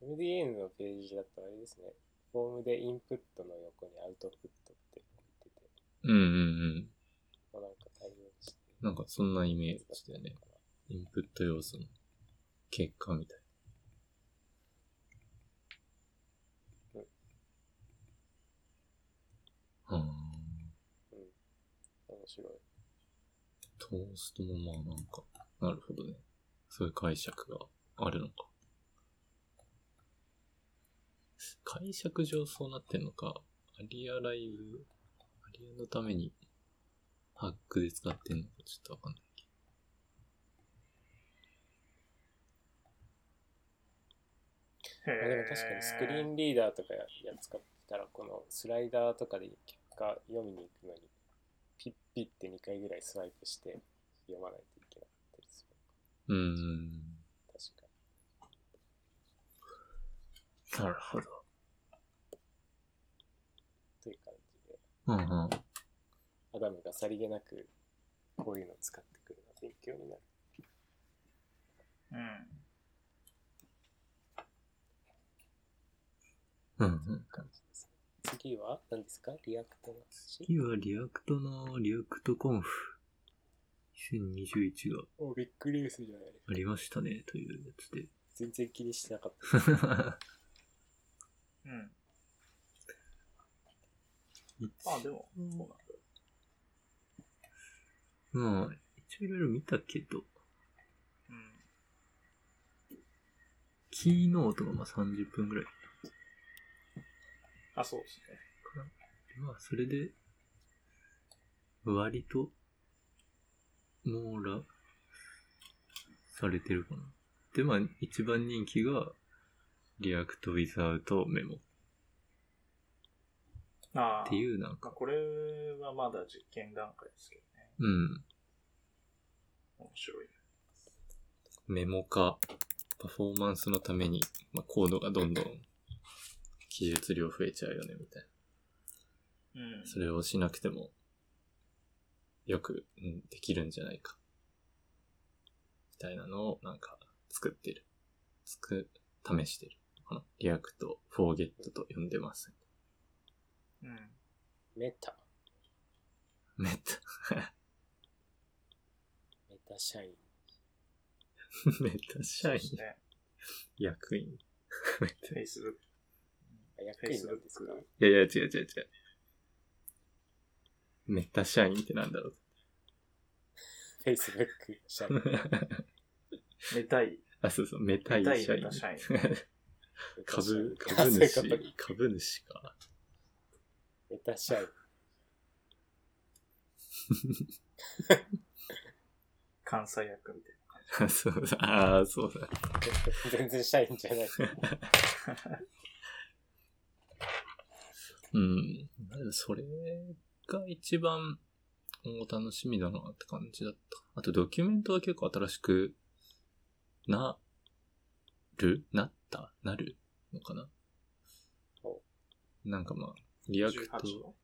ら。MDN のページだとあれですね。フォームでインプットの横にアウトプットって置いてて、あ。うんうんうん。まあ、なんか対応して。なんかそんなイメージだよね。インプット要素の結果みたいな。はあ。うん。面白い。トーストもまあなんか、なるほどね。そういう解釈があるのか。解釈上そうなってんのか、アリアライブ、アリアのためにハックで使ってんのかちょっとわかんないまあ、でも確かにスクリーンリーダーとかやや使ってたら、このスライダーとかで結果読みに行くのに、ピッピッって2回ぐらいスワイプして読まないといけなかったりする。ど。うーん。確かなるほど。に。という感じで、うんうん。アダムがさりげなくこういうのを使ってくるのは勉強になる。うん。うんうん。感じですね。次は何ですか？リアクトの話？次は React の React Conf 2021がお big news じゃない。ありましたね、というやつで。全然気にしてなかった。うん。あ、でも、そうなんだ。まあ、一応いろいろ見たけど、うん。キーノートがまあ30分ぐらいあ、そうですね。まあ、それで、割と、網羅されてるかな。で、まあ、一番人気が、 React without memo っああ。ていう、なんまあ、か、これはまだ実験段階ですけどね。うん、面白い。メモ化、パフォーマンスのために、まあ、コードがどんどん記述量増えちゃうよね、みたいな。うん。それをしなくても、よく、うん、できるんじゃないか。みたいなのを、なんか、作ってる。つく、試してる。この、 React、Forget と呼んでます。うん。 Meta。Meta社員。めった社員ね。役員。めった Facebook。あ役員なんですか？いやいや、違う違う違う。メタ社員ってなんだろう。?Facebook 社員。メタイ。あ、そうそう、メタイメタイ社員メタ社員。株、メタ株主、株主か。メタ社員。関西役みたいな そうだ、ああ、そうだ。全然社員じゃない。うん。それが一番お楽しみだなって感じだった。あとドキュメントは結構新しくなる？なった？なるのかな？おなんかまあ、リアクじ。18ト、の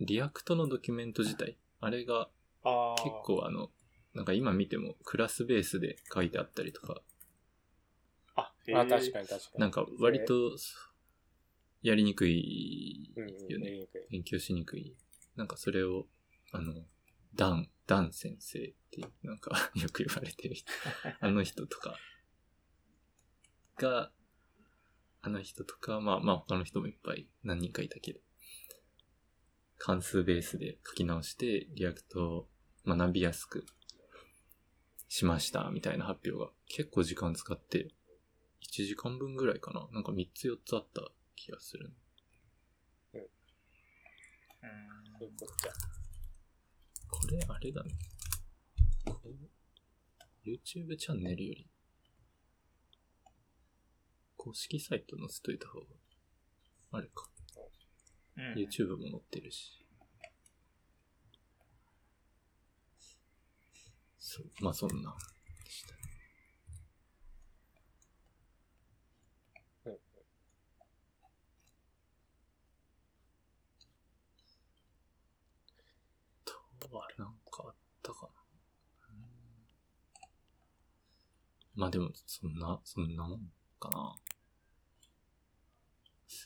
React のドキュメント自体、あれが。結。構あの、なんか今見てもクラスベースで書いてあったりとか、あ、へあ、確に。かに確かに。なんか割とやりにくいうんうん、よね。勉強しにくい。なんかそれを、あの、ダン、ダン先生っていう、なんか よく言われてる人。あの人とかが、あの人とか、まあまあ他の人もいっぱい何人かいたけど、関数ベースで書き直して、 React を学びやすくしました、みたいな発表が結構時間使って、1時間分ぐらいかな。なんか3つ4つあった気がする。うんそういうこと。これ、あれだね。こう YouTube チャンネルより、公式サイト載せといた方が、あれか。うん。YouTube も載ってるし。そう、まあそんな、でした。うんと、あれなんかあったかな。まあでも、そんな、そんなもんかな。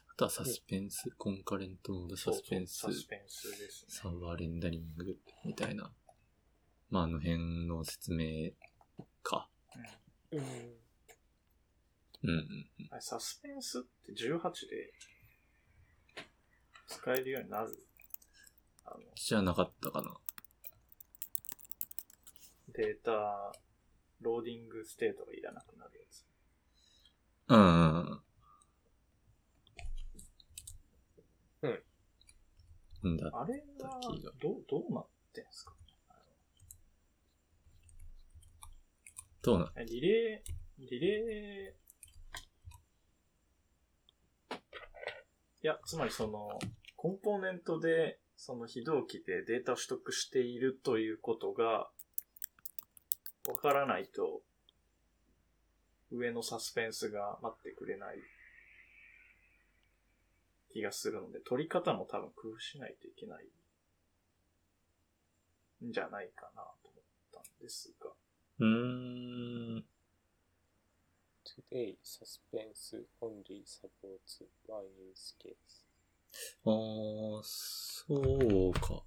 あとはサスペンス、コンカレントモードサスペンス、そうそうサスペンスですね。サーバーレンダリングみたいな、まああの辺の説明か。うん。うん。あれサスペンスって18で使えるようになる？あの、じゃなかったかな。データ、 loading state がいらなくなるやつ。うんうんうん。うんだ。あれはどう、どうなってんすか？どうな Relay、Relay、いや、つまりその、コンポーネントで、その非同期でデータを取得しているということが、わからないと、上のサスペンスが待ってくれない気がするので、取り方も多分工夫しないといけないんじゃないかなと思ったんですが。うーん。Today, suspense only supports one use case. あー、そうか。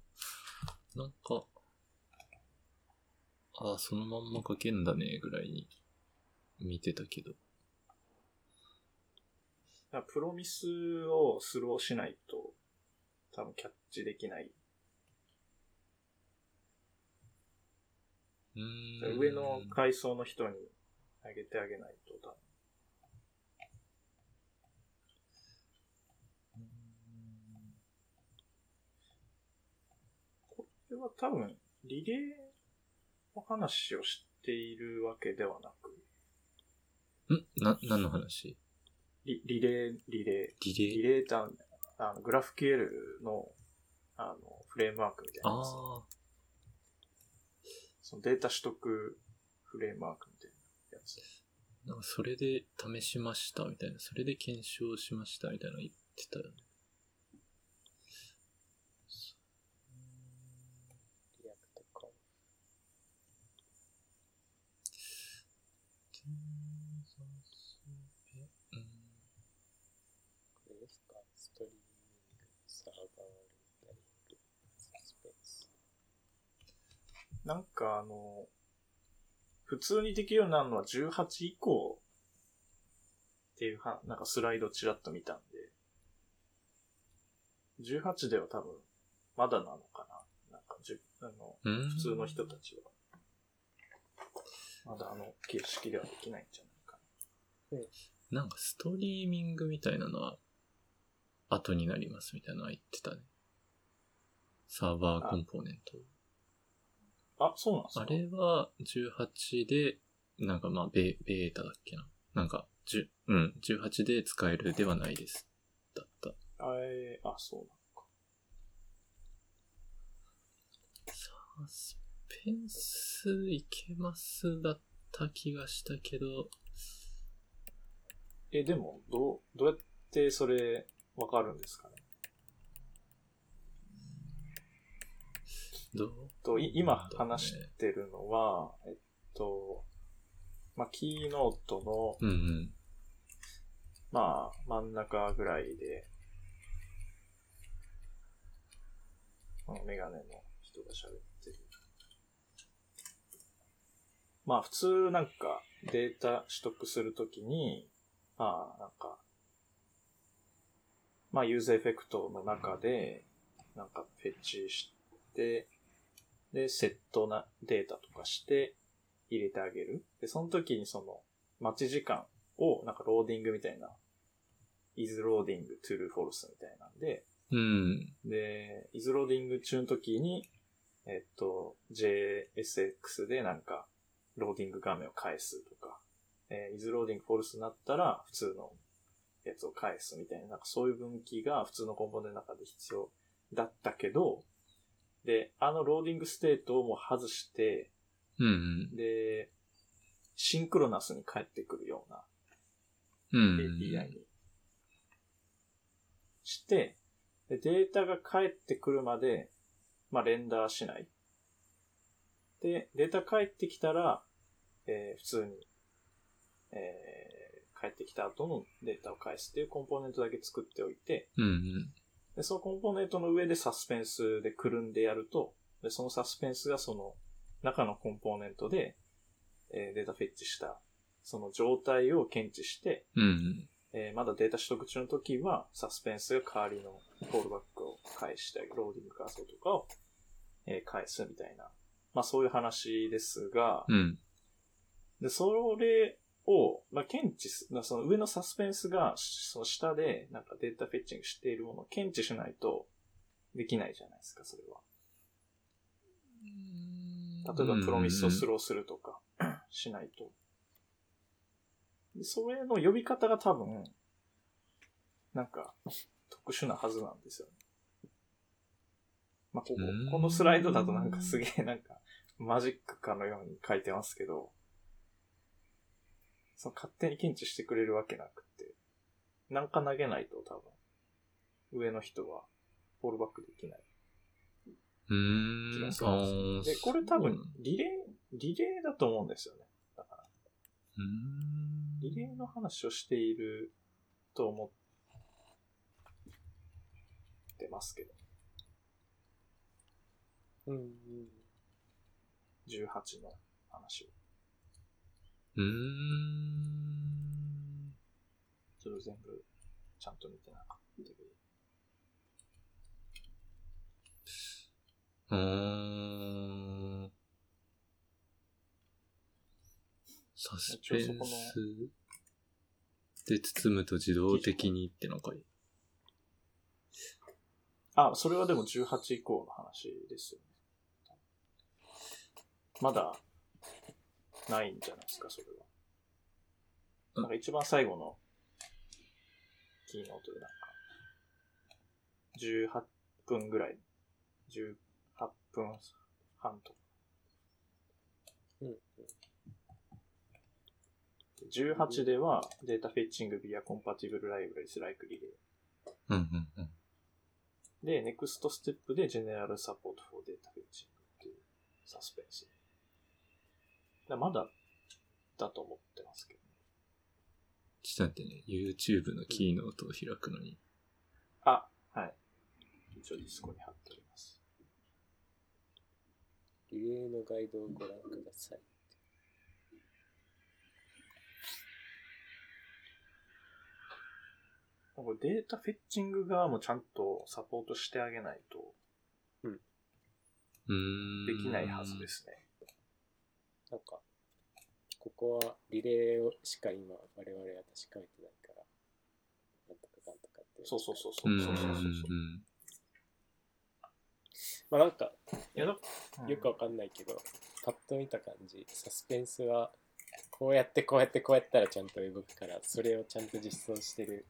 なんか、あー、そのまんま書けんだね、ぐらいに見てたけど。プロミスをスローしないと、多分キャッチできないーん上の階層の人にあげてあげないと多分。これは多分、リレーの話をしているわけではなく、ん？な、何の話？リリレー、リレー、リレー？リレーターあのグラフ QL のあのフレームワークみたいなやつ。あそのデータ取得フレームワークみたいなやつ。なんかそれで試しましたみたいな、それで検証しましたみたいなの言ってたよね。リアクトコン。うんこれですかストリーミング、サーバーレンタリング、サスペンス。なんかあの、普通にできるようになるのは18以降っていうは、なんかスライドちらっと見たんで、18では多分、まだなのかななんか、じゅあの、うん普通の人たちは。まだあの形式ではできないんじゃないかなんかストリーミングみたいなのは後になりますみたいなのは言ってたね。サーバーコンポーネント。な。あ、そうなんですか？あれは18で、なんかまあベ、ベータだっけな？なんか、10うん、18で使えるではないです。だった。あえーあ、そうなのか。サスペンスいけますだった気がしたけど、え、でも、どう、どうやってそれ、わかるんですかねどうと、い今話してるのは、えっと、まあ、キーノートの、うんうん。まあ、真ん中ぐらいで、このメガネの人が喋ってる。まあ、普通なんかデータ取得するときに、まあ、なんか、まあ、ユーザーエフェクトの中で、なんかフェッチして、で、セットなデータとかして入れてあげる。で、その時にその、待ち時間を、なんかローディングみたいな、is loading true false みたいなんで、うん。で、is loading 中の時に、えっと、JSX でなんか、ローディング画面を返すとか、えー、is loading false になったら普通のやつを返すみたいな、なんかそういう分岐が普通のコンポーネントの中で必要だったけど、で、あの loading state をもう外して、うんうん。で、 synchronous に返ってくるようなうん。API にして、でデータが返ってくるまで、まあ、 render しない。で、データ返ってきたら、えー普通に、えー返ってきた後のデータを返すっていうコンポーネントだけ作っておいて、うんうん。で、そのコンポーネントの上でサスペンスでくるんでやると、で、そのサスペンスがその中のコンポーネントで、えー data fetch した、その状態を検知して、うんうん。えーまだデータ取得中の時は、サスペンスが代わりの fallback を返してあげる、ローディング画像とかを、えー返すみたいな、まあそういう話ですが、うん。で、それを、まあ、検知す、まあその上のサスペンスが、その下で、なんか data fetching しているものを検知しないと、できないじゃないですか、それは。例えば、プロミスをスローするとか、しないと。でそれの呼び方が多分、なんか、特殊なはずなんですよね。まあ、ここうん、このスライドだとなんかすげえなんか、マジックかのように書いてますけど、その勝手に検知してくれるわけなくて、なんか投げないと多分、上の人はフォールバックできない。うーん。気がするんでこれ多分リレー、リレーだと思うんですよね。だから、うーん。リレーの話をしていると思ってますけど、うんうん。18の話を。うーん。それを全部、ちゃんと見てなかったけど。うーん。スペンスで包むと自動的にってなんか、あ、それはでも18以降の話ですよね。まだ、ないんじゃないですか、それは。なんか一番最後の、キーノートでなんか、18分ぐらい、18分半とか。うんうん18では、データフェッチング via compatible libraries like relay。うんうんうん。で、ネクストステップで General Support for Data Fetching っていうサスペンス。だまだだと思ってますけど。ちょっと待ってね、YouTube のキーノートを開くのに。あ、はい。一応ディスコに貼っております。リレーのガイドをご覧ください。これデータフェッチング側もちゃんとサポートしてあげないとうーん。できないはずで。すね。なんか、ここはリレーをしか今我々は確かめてないから、なんとかなんとかって。そうそうそうそう。まあなんか、いやだよくわかんないけど、パッと見た感じ、サスペンスは、こうやってこうやってこうやったらちゃんと動くから、それをちゃんと実装してる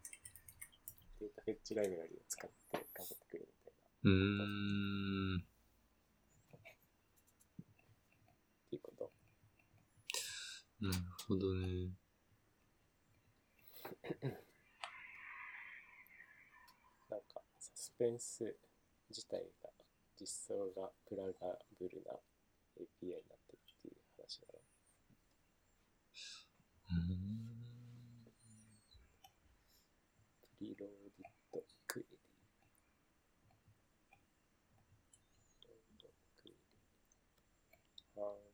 データフェッチライブラリを使って頑張ってくれるみたいな。うーん。っていうこと。なるほどね。なんか、サスペンス自体が、実装がプラガブルな API になってるっていう話だな。うーん。プリローディットクエリ。ロードクエリ。あ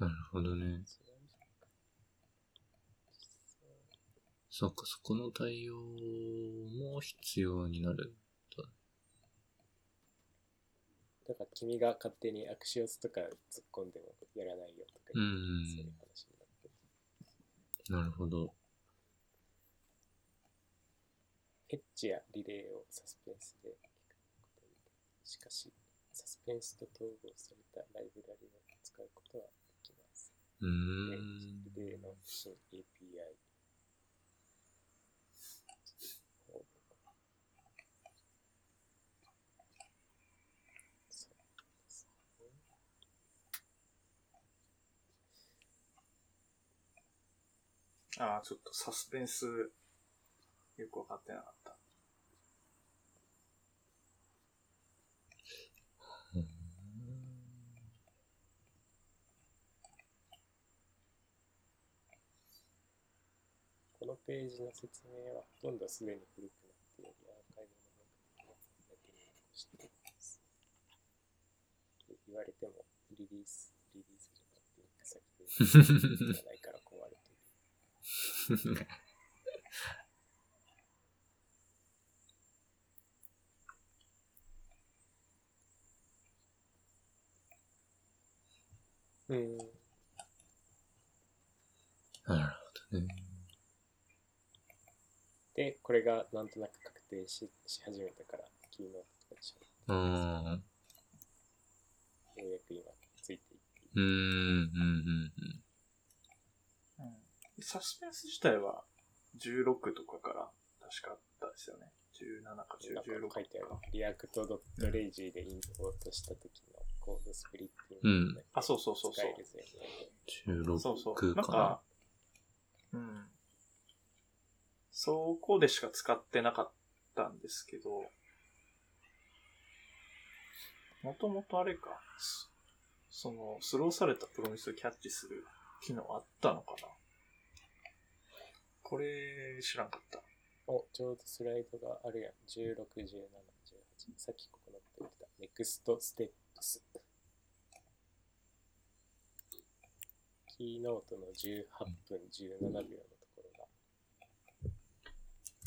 なるほどね。ーそっか、そこの対応も必要になる。だから君が勝手にアクシオスとか突っ込んでもやらないよとかう言って、そういんう。話になってる。なるほど。エッジやリレーをサスペンスで聞くことにしかし、サスペンスと統合されたライブラリを使うことは。うーん。リレーの新 API。ああ、ちょっとサスペンス、よくわかってなかった。のページの説明はほとんどすでに古くなっており、アーカイブの中だけに残しています。と言われても、リリース、リリースじゃなくて、先でじゃないから困るという。うん。なるほどね。で、これがなんとなく確定しし始めたから、キーノートとかでしょ。うーん。ようやく今ついていって。うーん、うん、うん、うんサスペンス自体は16とかから確かあったですよね。17かなんか16と書いてあるか。。リアクト .lazy でインポートした時の code splitting うんあそうそうそうそう使えるぜ。うん。そうそう。16なんかなか。、うん。そこでしか使ってなかったんですけど、もともとあれか、その、 throw された Promise をキャッチする機能あったのかな？これ、知らんかった。お、ちょうどスライドがあるやん。16、17、18。さっきここのって言ってた。 Next steps。キーノートの18分17秒のところが。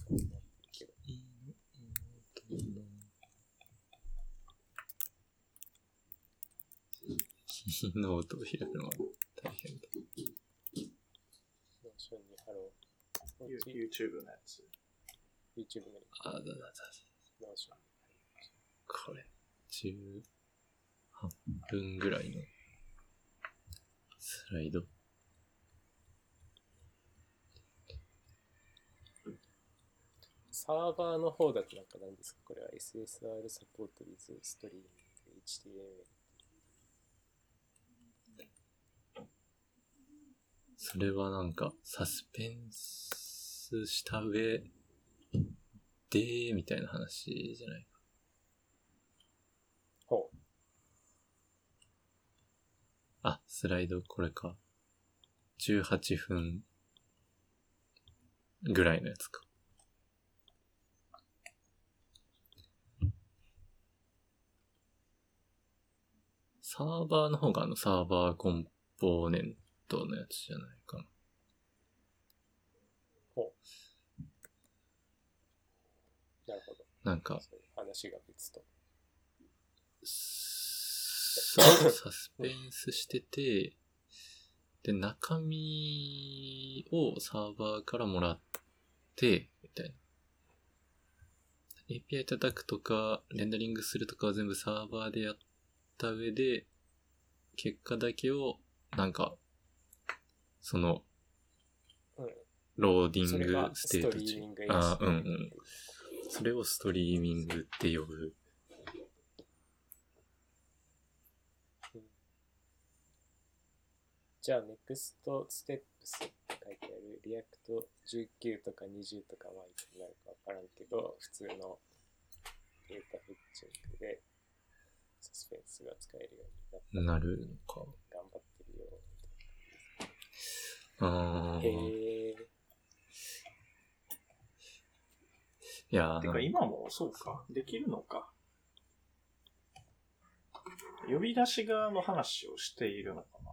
こうなってるけどにノートを開くのは大変だ。ノーションに貼ろう。You- YouTube のやつ。YouTube のあだだだ。ノーション。これ、18分ぐらいのスライド。サーバーの方だとなんか何ですか？これは SSR サポート with Stream HTML。それはなんか、サスペンスした上で、みたいな話じゃないほう。あ、スライドこれか。18分ぐらいのやつか。サーバーの方があのサーバーコンポーネントのやつじゃないかな。なるほど。なんか、そういう話が別と。そうサスペンスしてて、で、中身をサーバーからもらって、みたいな。API 叩くとか、レンダリングするとかは全部サーバーでやった上で、結果だけを、なんか、その、うん。 loading state 中あーうんうん。それをストリーミングって呼ぶ。じゃあ、 Next Steps って書いてある React 19とか20とかはいつになるかわからんけど、普通の data fetching でサスペンスが使えるように。なるのか。頑張ってるよ。あー。へえ。いやーてか今もそうか。できるのか。呼び出し側の話をしているのかな。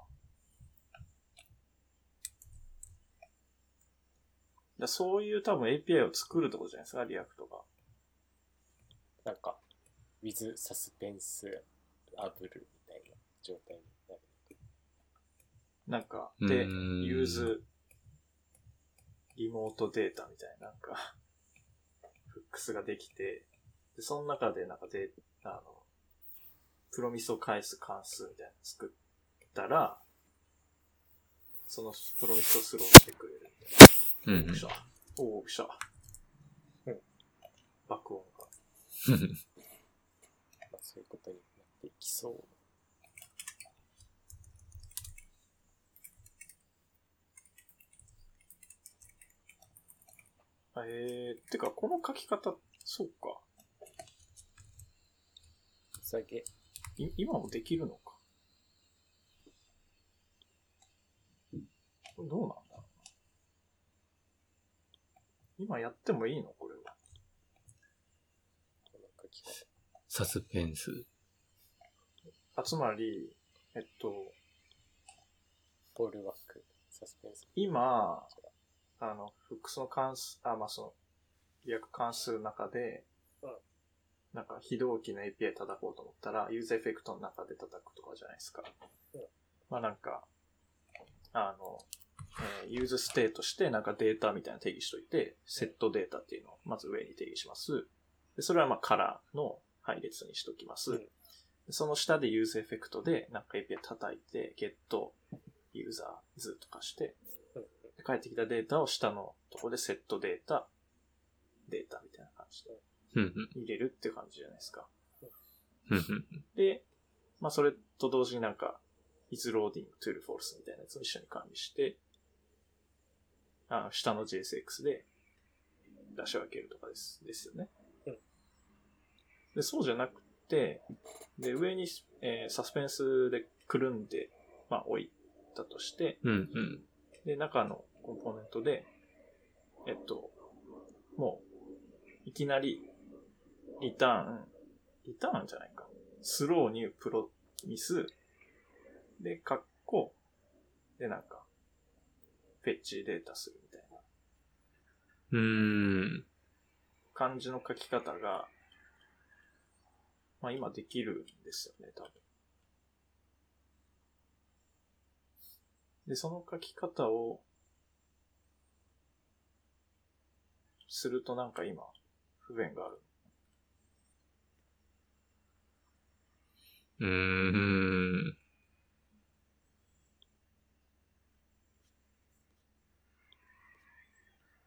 だそういう多分 API を作るってことじゃないですか、 React が。なんか、with サスペンスアブルみたいな状態になんか、うで、 use、remote data みたいな、なんか、 hooks ができて、で、その中でなんかで、あの、プロミスを返す関数みたいなの作ったら、そのプロミスをスローしてくれるみたいな。うんうんびっくりした。おお、した。うん爆音が。まあ、そういうことになっていきそう。えー、てか、この書き方、そうか。それだけ、い今もできるのか。これどうなんだろうな。今やってもいいの？これは。この書き方。サスペンス。あ、つまり、えっと、fallback、Suspense。今、あの、 hooks の関数、あ、まあ、その、 React 関数の中で、うんなんか非同期の API 叩こうと思ったら、 useEffect の中で叩くとかじゃないですか。うんまあなんか、あの、えー useState してなんかデータみたいな定義しといて、 setData っていうのをまず上に定義します。でそれはまあカラーの配列にしときます。うんでその下で useEffect でなんか API 叩いて、 getUsers とかして、うんで帰ってきたデータを下のとこで setData、data みたいな感じで入れるっていう感じじゃないですか。で、まあそれと同時になんか、is loading true false みたいなやつを一緒に管理して、あの下の JSX で出し分けるとかです、ですよね。うんで、そうじゃなくて、で、上に、えーサスペンスでくるんで、まあ置いたとして、うんうんで、中のコンポーネントで、えっと、もう、いきなり、リターン、リターンじゃないか。スローニュープロミス、で、カッコ、で、なんか、フェッチデータするみたいなうーん感じの書き方が、まあ今できるんですよね、多分。で、その書き方を、するとなんか今、不便がある。うーん。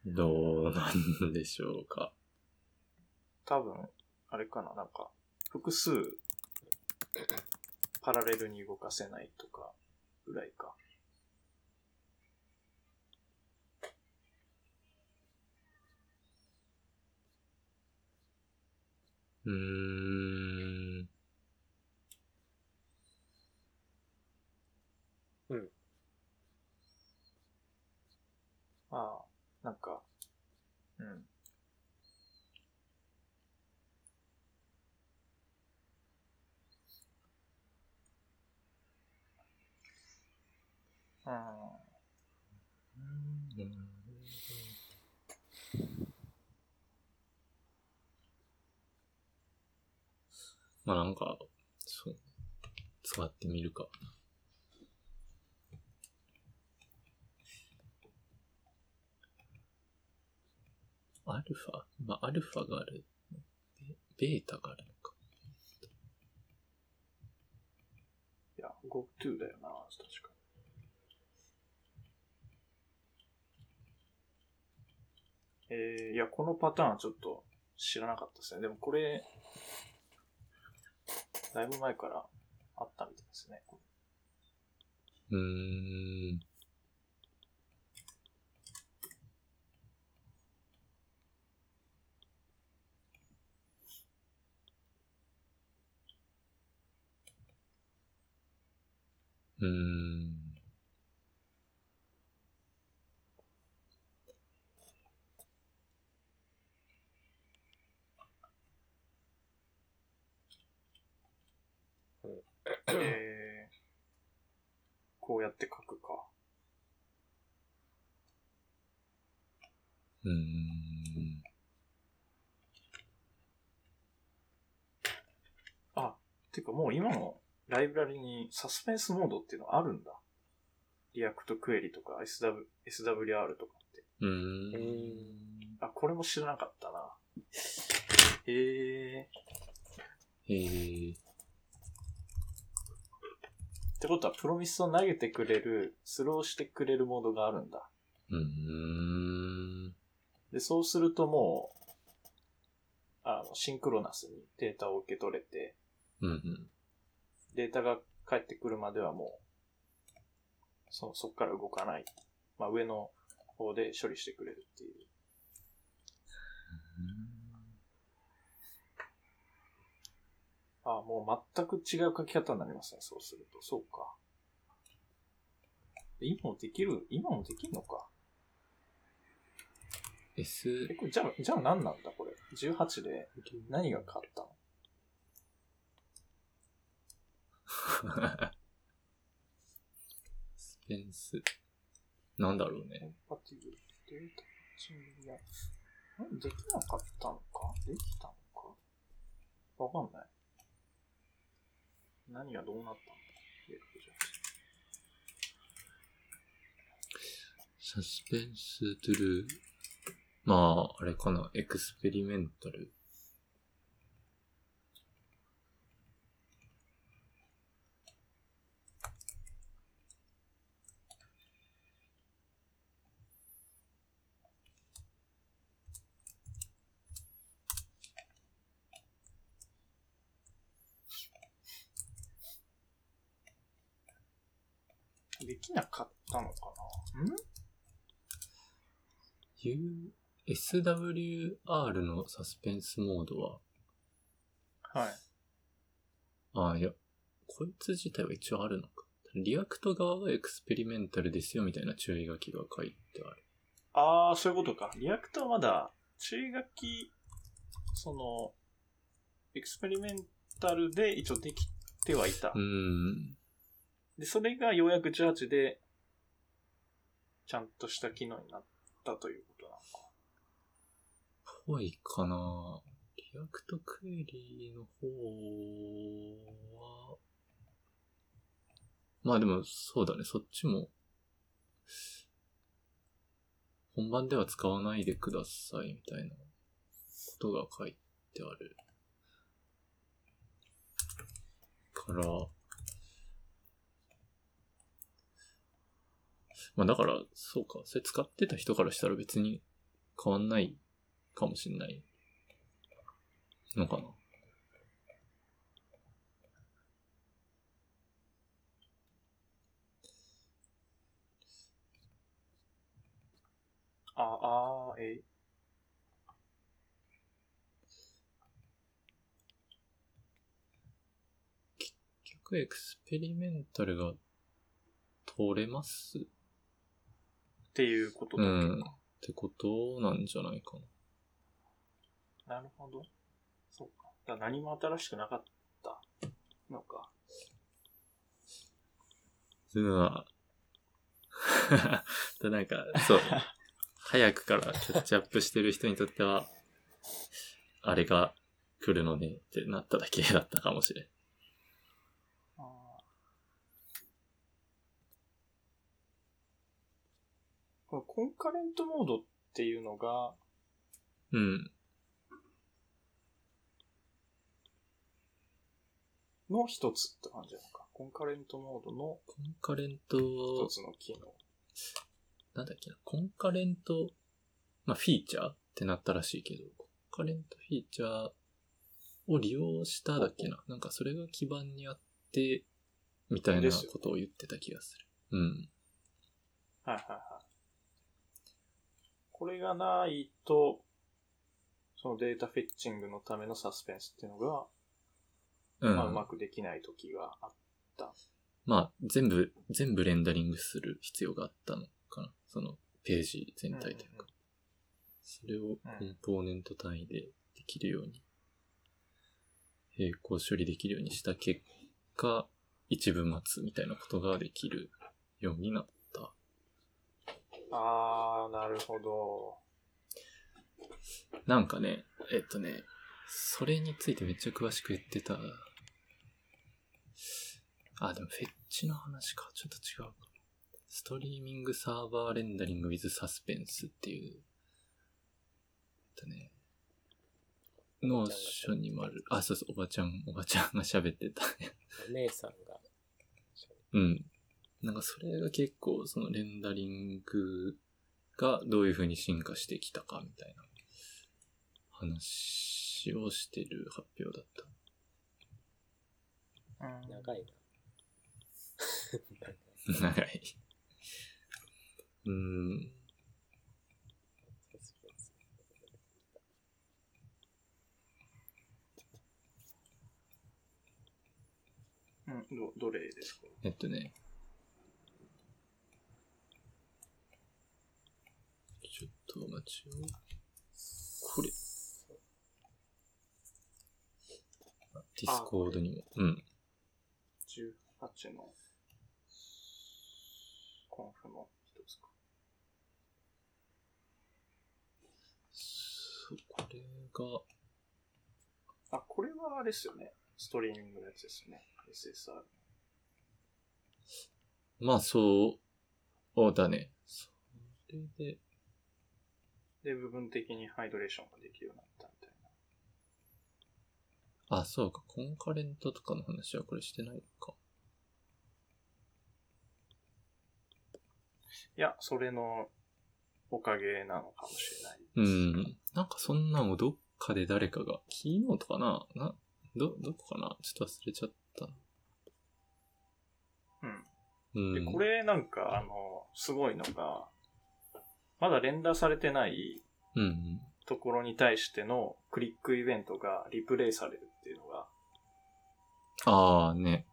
どうなんでしょうか。多分、あれかな、なんか、複数、パラレルに動かせないとか、ぐらいか。うーん。まあ、なんか、うん。うん。まあなんか、そう。使ってみるか。アルファ？まあアルファがある。ベータがあるのか。いや、GoTo だよな、確かえー、いや、このパターンはちょっと知らなかったですね。でもこれ、だいぶ前からあったみたいですね。うーん。うーん。えー、こうやって書くか。うーん。あ、てかもう今のライブラリにサスペンスモードっていうのあるんだ。 React Query とか SW SWR とかって。うーん。あ、これも知らなかったな。へえ。えー、ってことは、 Promise を投げてくれる、 throw してくれるモードがあるんだ。うーん。で、そうするともう、あの、シンクロナスにデータを受け取れて、うんうん。データが返ってくるまではもう、そ、そっから動かない。まあ、上の方で処理してくれるっていう。あもう全く違う書き方になりますね、そうすると。そうか。今もできる今もできるのか。S、え、これじゃあ、じゃあ何なんだ？これ。18で何が変わったの？スペンス。なんだろうね。コンパティブル、データマッチングや、んできなかったのか？できたのか？わかんない。何がどうなったの？サスペンストゥルー。まあ、あれかな。エクスペリメンタル。あできなかったのかな？ん？U、SWR のサスペンスモードは、はい。ああ、いや、こいつ自体は一応あるのか。 React 側が experimental ですよみたいな注意書きが書いてある。ああ、そういうことか。 React はまだ、注意書き、その、 experimenタルで一応できてはいた。うーん。で、それがようやく18で、ちゃんとした機能になったということなのか。ぽいかなリアクトクエリの方は、まあでもそうだね、そっちも本番では使わないでくださいみたいなことが書いてある。から、まあだから、そうか。それ使ってた人からしたら別に変わんないかもしんないのかな。あ、あー、え結局エクスペリメンタルが通れますっていうことだうん。けか。ってことなんじゃないかな。なるほど。そうか。だから何も新しくなかったのか。うわ。でなんか、そう。早くからキャッチアップしてる人にとっては、あれが来るのねってなっただけだったかもしれん。これコンカレントモードっていうのが、うん。の一つって感じなのか。コンカレントモードのコンカレント一、つの機能。なんだっけな、コンカレント、まあ、フィーチャーってなったらしいけど、コンカレントフィーチャーを利用しただっけな。なんかそれが基盤にあって、みたいなことを言ってた気がする。うん。はいはいはい。これがないと、そのデータフェッチングのためのサスペンスっていうのが、うん。まあ、うまくできない時があった。まあ、全部、全部レンダリングする必要があったのかな。そのページ全体というか。それをコンポーネント単位でできるように、並行処理できるようにした結果、一部待つみたいなことができるようになった。あー、なるほど。なんかね、えっとね、それについてめっちゃ詳しく言ってた。あ、でも fetch の話か。ちょっと違うか。ストリーミングサーバーレンダリング with サスペンスっていう、えっとね、 Notion にもある。あ、そうそう、おばちゃん、おばちゃんが喋ってた。お姉さんが、うん。なんかそれが結構そのレンダリングがどういう風に進化してきたかみたいな話をしてる発表だった。うん長いな。長い。うーん。うん、ど、どれですか？えっとね。ちょっとお待ちを。これ。 Discord にも。うん。?18 の Conf の一つか。そう、これが、あ、これはあれですよね。ストリーミングのやつですよね。SSR。まあそう、だね。それで、で、部分的にハイドレーションができるようになったみたいな。あ、そうか、コンカレントとかの話はこれしてないのか。いや、それのおかげなのかもしれないです。うん。なんかそんなのどっかで誰かが、キーノートかな？な、ど、どこかな？ちょっと忘れちゃったな。うん。で、うん。これなんか、あの、すごいのが、まだレンダーされてない。ところに対してのクリックイベントがリプレイされるっていうのが、ああ、ね。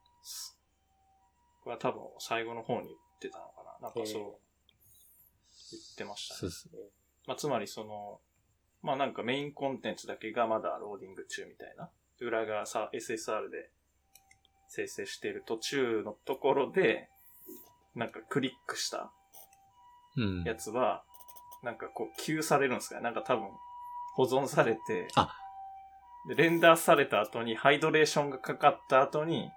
これは多分最後の方に言ってたのかな。なんかそうえー言ってましたね。そうそう。まあ、つまりその、まあなんかメインコンテンツだけがまだローディング中みたいな。裏がさ、SSR で生成している途中のところで、なんかクリックしたうん。やつは、なんかこう、キューされるんですか？ねなんか多分、保存されて、あで、レンダーされた後に、 hydration がかかった後に、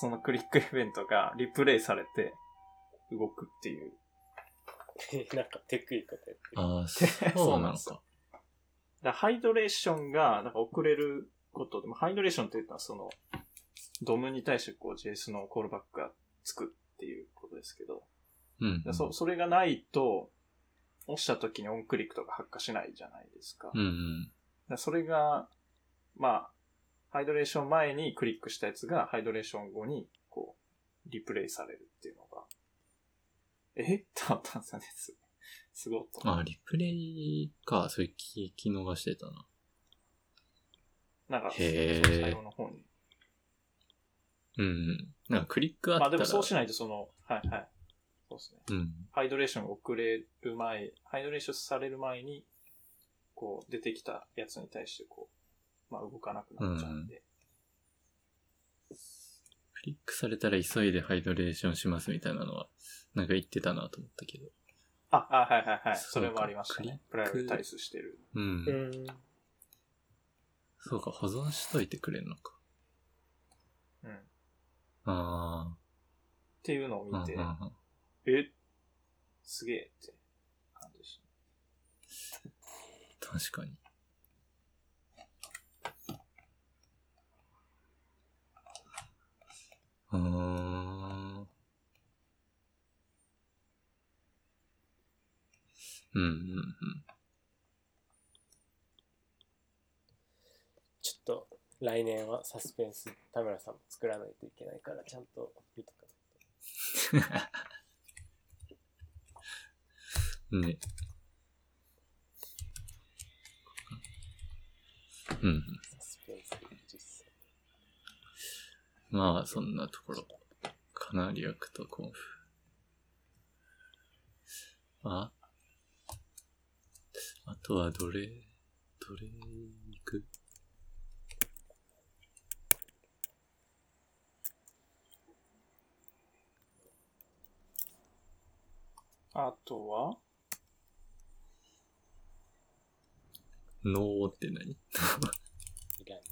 そのクリックイベントがリプレイされて、動くっていう なんかテクいことやってる。ああ、そうなのか。だからハイドレーションがなんか遅れることでも、ハイドレーションっていうのはその、ドムに対してこう JS のコールバックがつくっていうことですけど、うん。でそそれがないと、押した時にオンクリックとか発火しないじゃないですか。うんうん。でそれが、まあ、ハイドレーション前にクリックしたやつが、ハイドレーション後に、こう、リプレイされるっていうのが、え？ってなったんですよね。す すごいと。あ、リプレイか。それ聞き逃してたな。なんか、へー最後の方に。うんうん。なんかクリックあったら。まあでもそうしないとその、はいはい。そうですね。うん。ハイドレーションが遅れる前、ハイドレーションされる前に、こう、出てきたやつに対して、こう、まあ動かなくなっちゃうんで。クリックされたら急いでハイドレーションしますみたいなのは、なんか言ってたなと思ったけど。あ、あ、はいはいはい。それもありましたね。プライオリタイズしてる。うん。うん。そうか、保存しといてくれんのか。うん。っあていうのをあ。見て、うんうんうんえ？すげえって感じでした。確かに。うーん。うんうんうん。ちょっと来年はサスペンス田村さんも作らないといけないからちゃんと見とかない ね。うん。まあ、そんなところ。カナリアクとコンフ。ああとはどれ、どれ行く？あとは、ノーって何？いらない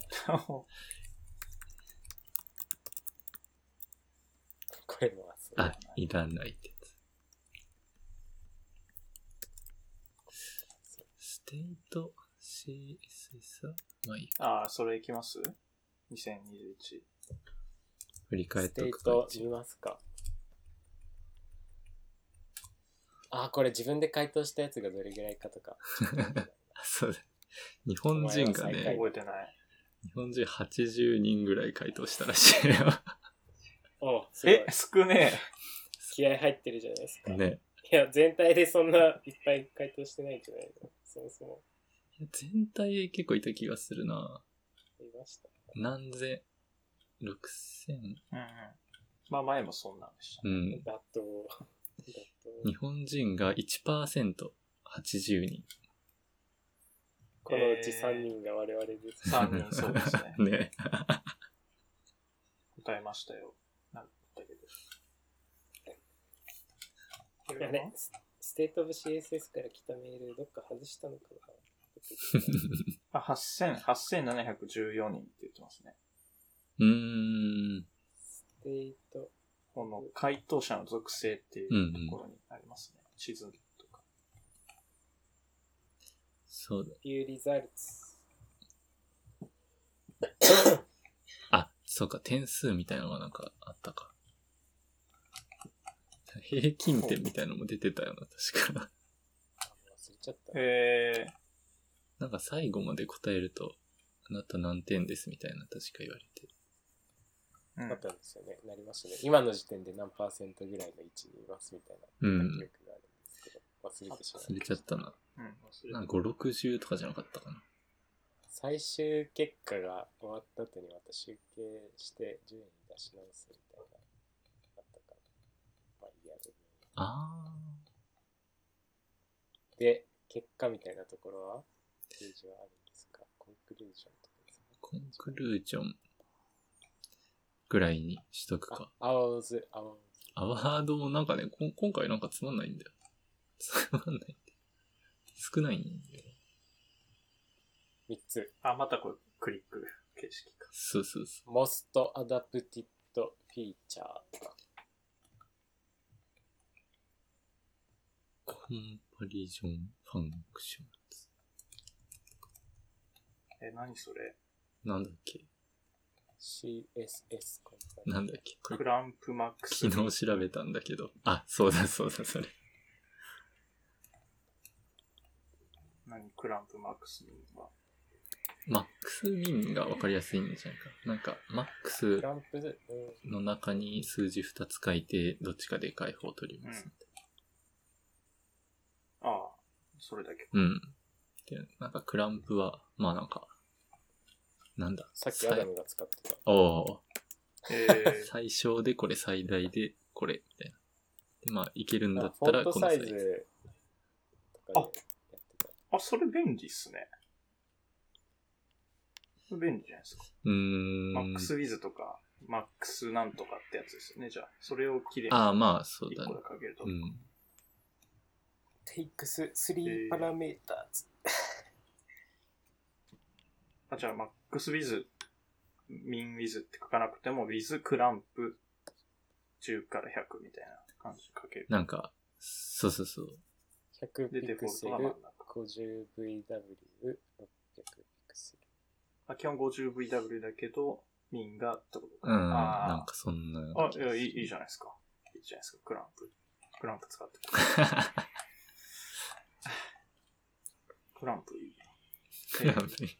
これもあ、いらないってやつ。ステート CSS はまあいいか。ああ、それいきます ?2021。振り返っステーとくか。ト見ますかあ、これ自分で回答したやつがどれぐらいかとか。あ そうだ。日本人がね、覚えてない。日本人80人ぐらい回答したらしいよ。おすごいえ、少ね気合入ってるじゃないですか。ね。いや、全体でそんないっぱい回答してないんじゃないの？そもそも。全体で結構いた気がするな。いました。何千、6000、え。うんうん。まあ前もそんなんでした。うん。妥当。妥当。日本人が1%、80人。このうち3人が我々です。3人そうですね。ね。答えましたよ。なんだけど。こいやね、スステートオブ CSS から来たメール、どっか外したのかな あ、8000、8714人って言ってますね。うーん。ステート、この回答者の属性っていうところにありますね。地図。そうだ。 View results。あ、そうか、点数みたいなのがなんかあったか。平均点みたいなのも出てたよな、確か。あ、忘れちゃった。へえなんか最後まで答えると、あなた何点ですみたいな確か言われて。ー。うんあったんですよね。なりましたね。今の時点で何パーセントぐらいの位置にいますみたいなうん記。憶があるんですけど、忘れてしまい忘れちゃったな。うん、忘れなんか5、60とかじゃなかったかな。最終結果が終わった後にまた集計して順位出し直すみたいな、あったかな。まあいいやであで、結果みたいなところは、ページはあるんですか？ conclusion とかですね。ー、 conclusion ぐらいにしとくか。あ、アワーズ、アワーズ。アワードもなんかね、こ今回なんかつまんないんだよ。つまんない。少ないんだよ。3つ。あ、またこれ、クリック形式か。そうそうそ Most Adopted Feature。 Comparison Functions。え、何それ？なんだっけ？CSS コンパニなんだっけ？ clamp max。昨日調べたんだけど。あ、そうだそうだ、それ。何クランプマックスミンは。マックスミンが分かりやすいんじゃないか。なんか、マックスの中に数字2つ書いて、どっちかでかい方を取ります。ああ、それだけ。うん。で、なんかクランプは、まあなんか、なんだ？さっきアダムが使ってた。おおえー 最小でこれ最大でこれ、みたいな。で、まあ、いけるんだったらこのサイズ。サあ、それ便利っすね。便利じゃないですか。うーん。 max-width とか、マックスなんとかってやつですよね。じゃあ、それをきれいにああ、まあ、そう1だね。かけると。うん。takes 3 parameters. あじゃあ、 max-width、min-width って書かなくても、 width clamp 10から100みたいな感じで書ける。なんか、そうそうそう。100で、ピクセルトが真ん、中。50VW、600ピクセル。あ基本 50VW だけど、ミンがってことか。うん。なんかそんな。あ、いや、いいいいじゃないですか。いいじゃないですか、クランプ。クランプ使って。クランプいいな。えー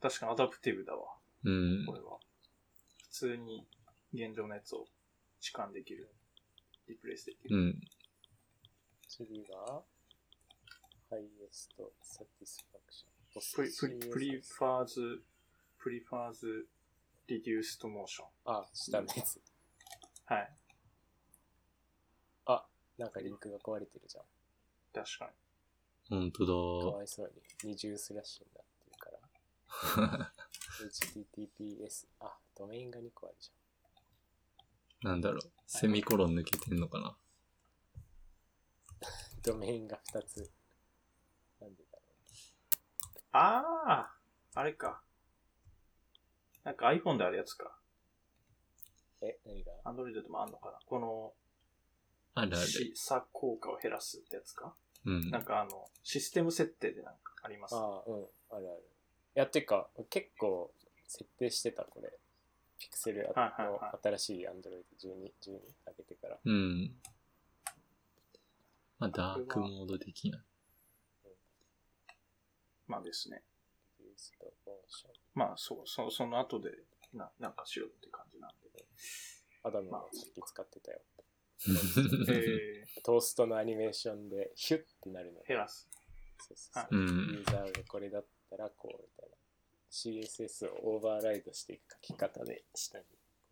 確かに adaptive だわ、うんこ。れは。普通に現状のやつを置換できる。リプレイスできる。うん。次が、highest satisfaction. プリ、プリ、 prefers、prefers、reduced motion。あ、下のやつ。はい。あ、なんかリンクが壊れてるじゃん。確かほんかとわいそうに。二重スラッシュになってるから。だ。https、あ、ドメインが2個あるじなんだろう。セミコロン抜けてんのかな。ドメインが2つ。なんでだろあああれか。なんか iPhone であるやつか。う。え、何が？Android でもあんのかなこの、あるある。し差効果を減らすってやつかうんなん。かあの、システム設定でなんかあります。ああ、うん、あるある。いや、てか、結構設定してた、これ。ピクセルのは新しい Android 12、12上げてから。うん。まあ、ダークモード的な。まあですね。まあ、そう、そその後で、な、なんかしようって感じなんで。アダムもさっき使ってたよ。えトーストのアニメーションでヒュッてなるのー、。減らす。そうそうそううんユーザーがこれだったらこうみたいな。CSS をオーバーライドしていく書き方で下に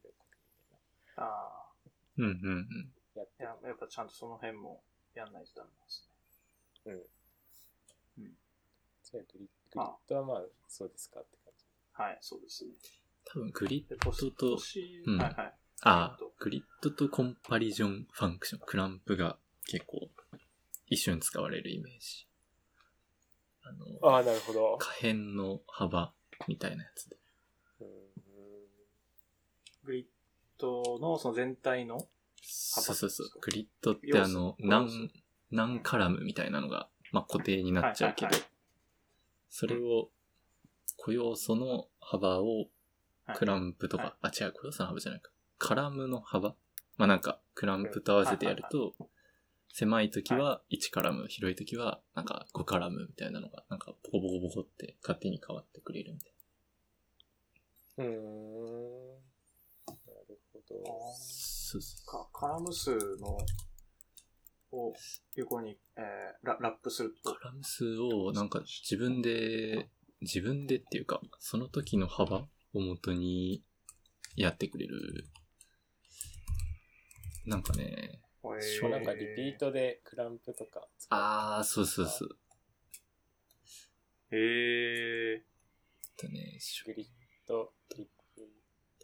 これ書くみたいああ。うんうんうん。やっぱちゃんとその辺もやんないとダメなんですね。うん。うんそれグリグリッドはまあそうですかって感じ。はい、そうですね。多分グリッドとうんはいはい。ああ、グリッドとコンパリジョンファンクション、クランプが結構一緒に使われるイメージ。あの、ああ、なるほど。可変の幅みたいなやつで。うんグリッドのその全体の、そうそうそう。グリッドってあの、何、何カラムみたいなのが、まあ、固定になっちゃうけど。はいはいはい、それを、個要素の幅をはい。クランプとか、はい。あ、違う、個要素の幅じゃないか。カラムの幅。まあ、なんか、クランプと合わせてやると、狭い時は1カラム、広い時はなんか5カラムみたいなのが、なんかボコボコボコって勝手に変わってくれるみたいうーん。なるほど。な。そうそうかカラム数の、を横に、えーララップするとカ、ラム数をなんか自分で、自分でっていうか、その時の幅を元にやってくれる。なんかね、えそうなんかリピートでクランプとか。あー、そうそうそう。へええっとね、グリッド、グリグ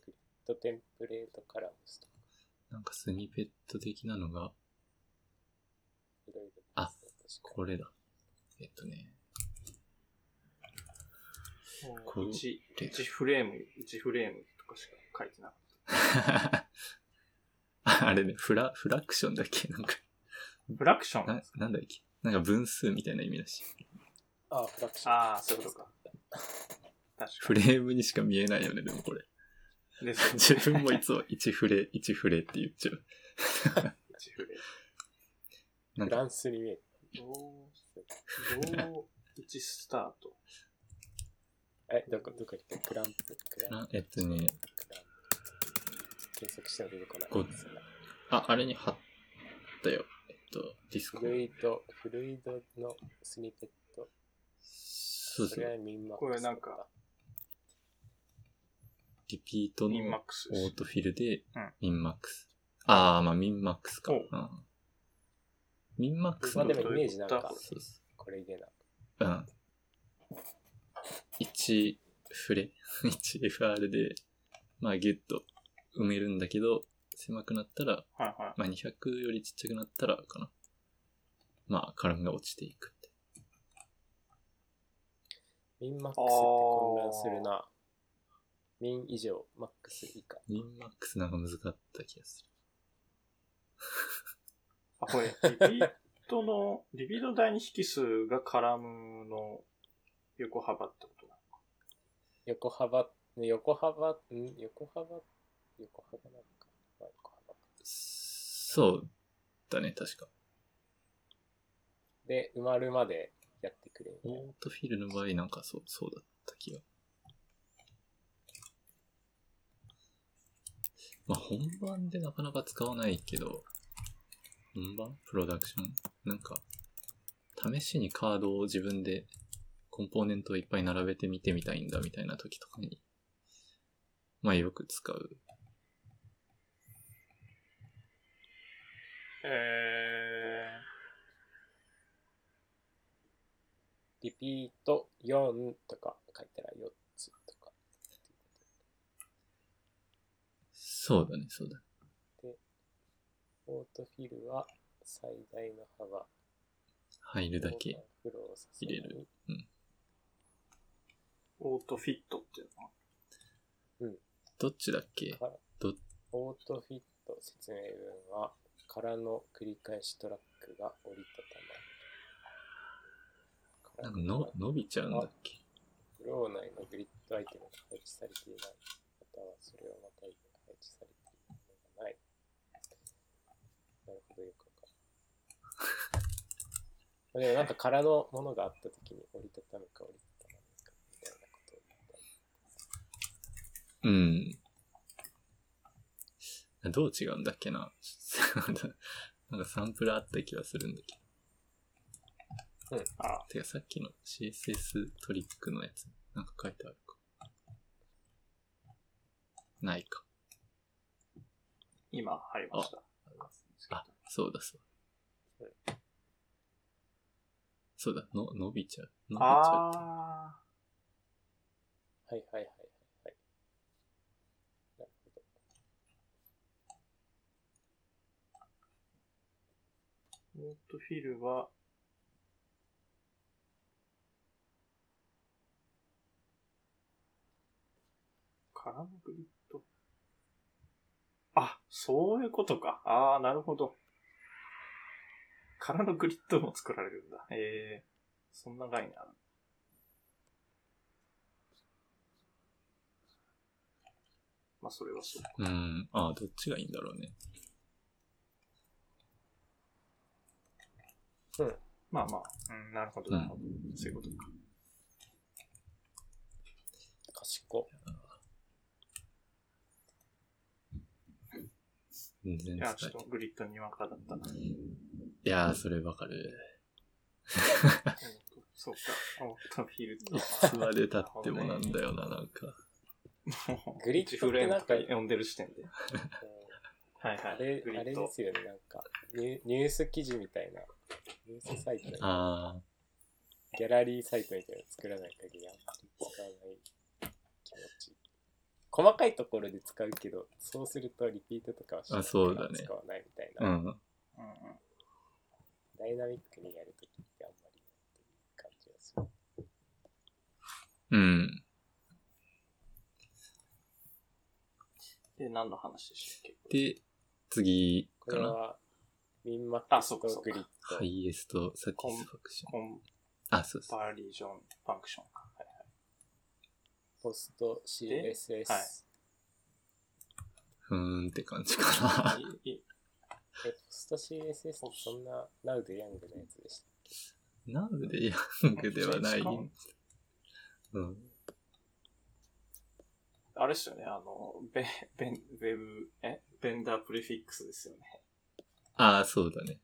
リッドテンプレートカラムスとか、なんかスニペット的なのが。あこれだ。えっとね、これー。1、1フレーム、1フレームとかしか書いてなかっあ あれね、フラ、フラクションだっけ？なんか、フラクション？な、なんだっけ？なんか分数みたいな意味だし。ああ、フラクション。ああ、そういうことか。確かフレームにしか見えないよね、でもこれ。自分もいつも1フレ、1フレって言っちゃう。一フレなんか、フランスに見える。どう、どう、1スタート。え、どこ、どこ行ったクランプ、クランなえっとね、プ、クランプ。検索しても出てこない。あ、あれに貼ったよ。えっと、ディスコフ。ルイド、フルイドのスニペット。そうそう。それはミンマックスこれなんか、リピートのミンマックスオートフィルでうん、ミンマックス。ああ、まあミンマックスか。おうんミンマックスのまあでもイメージなんか、そうそこれでな。う。うん。1フレ ?1FR で、まあギュッと埋めるんだけど、狭くなったら、はいはまあ200よりちっちゃくなったらかな。まあ、カラムが落ちていくって。ミンマックスって混乱するな。ミン以上、マックス以下。ミンマックスなんか難かった気がする。あ、これ、リピートの、リピート第二引数がカラムの横幅ってことなの？か。横幅、横幅、ん？横幅、横幅なのか。まあ横幅かそうだね、確か。で、埋まるまでやってくれる。オートフィルの場合なんかそう、そうだった気が。まあ本番でなかなか使わないけど、本番？プロダクション？なんか、試しにカードを自分でコンポーネントをいっぱい並べてみてみたいんだみたいな時とかに、まあよく使う。えーリピート4とか書いたら4つとか。そうだね、そうだ。オートフィルは最大の幅。入るだけ。入れる。ー、オートフィットっていうの？はどっちだっけ？どオートフィット説明文は、からの繰り返しトラックが折りたたまる。なんかの伸びちゃうんだっけ？フロー内のグリッドアイテムが配置されていない。またはそれをまたいで配置されているものがない。なるほど、よくわかる。でもなんか空のものがあったときに折りたたむか折りたたまないかみたいなことを言ったり。うん。どう違うんだっけななんかサンプルあった気がするんだけあど。てかさっきの CSS トリックのやつ、なんか書いてあるか。ないか。今入りました。あ、そうだそうだ。そうだ、の、伸びちゃう。伸びちゃうって。あはいはいはいはいはい。なるほど。ー、オートフィルは、カラムグリッそういうことか。ああ、なるほど。空のグリッドも作られるんだ。ええそんな概念ある。まあ、それはそう。うん。ああ、どっちがいいんだろうね。まあまあ、うん、なるほど、なるほど。そういうことか。賢全然いや、ちょっとグリッドにわかだったな。いやー、それわかる。そうか。オートフィルド。いつまで経ってもなんだよな、なんか。グリッドってなんかフレームとか呼んでる時点で。はいはい。あれ、あ。れですよね、なんかニュ、ニュース記事みたいな、ニュースサイトみたいな、あギャラリーサイトみたいなの作らない限りあんまり使わない。細かいところで使うけど、そうするとリピートとかはしないあそうだね使わないみたいな、ん。うんうんダイナミックにやるときってあんまりっていう感じがする。うん。で、何の話でしたっけ？で、次こかな。れは、ウミンマックスとグリッド。ハイエストサティスファクション。コンあ、そうそう。パリジョンファンクションか。ポスト CSS。はいふーんって感じかな。いいえ、ポスト CSS ってそんなナウでヤングのやつでしたっけ？なんでヤングではない。使ううん。あれっすよね、あの、ベベン、ウェブ、え？ベンダープレフィックスですよね。ああ、そうだね。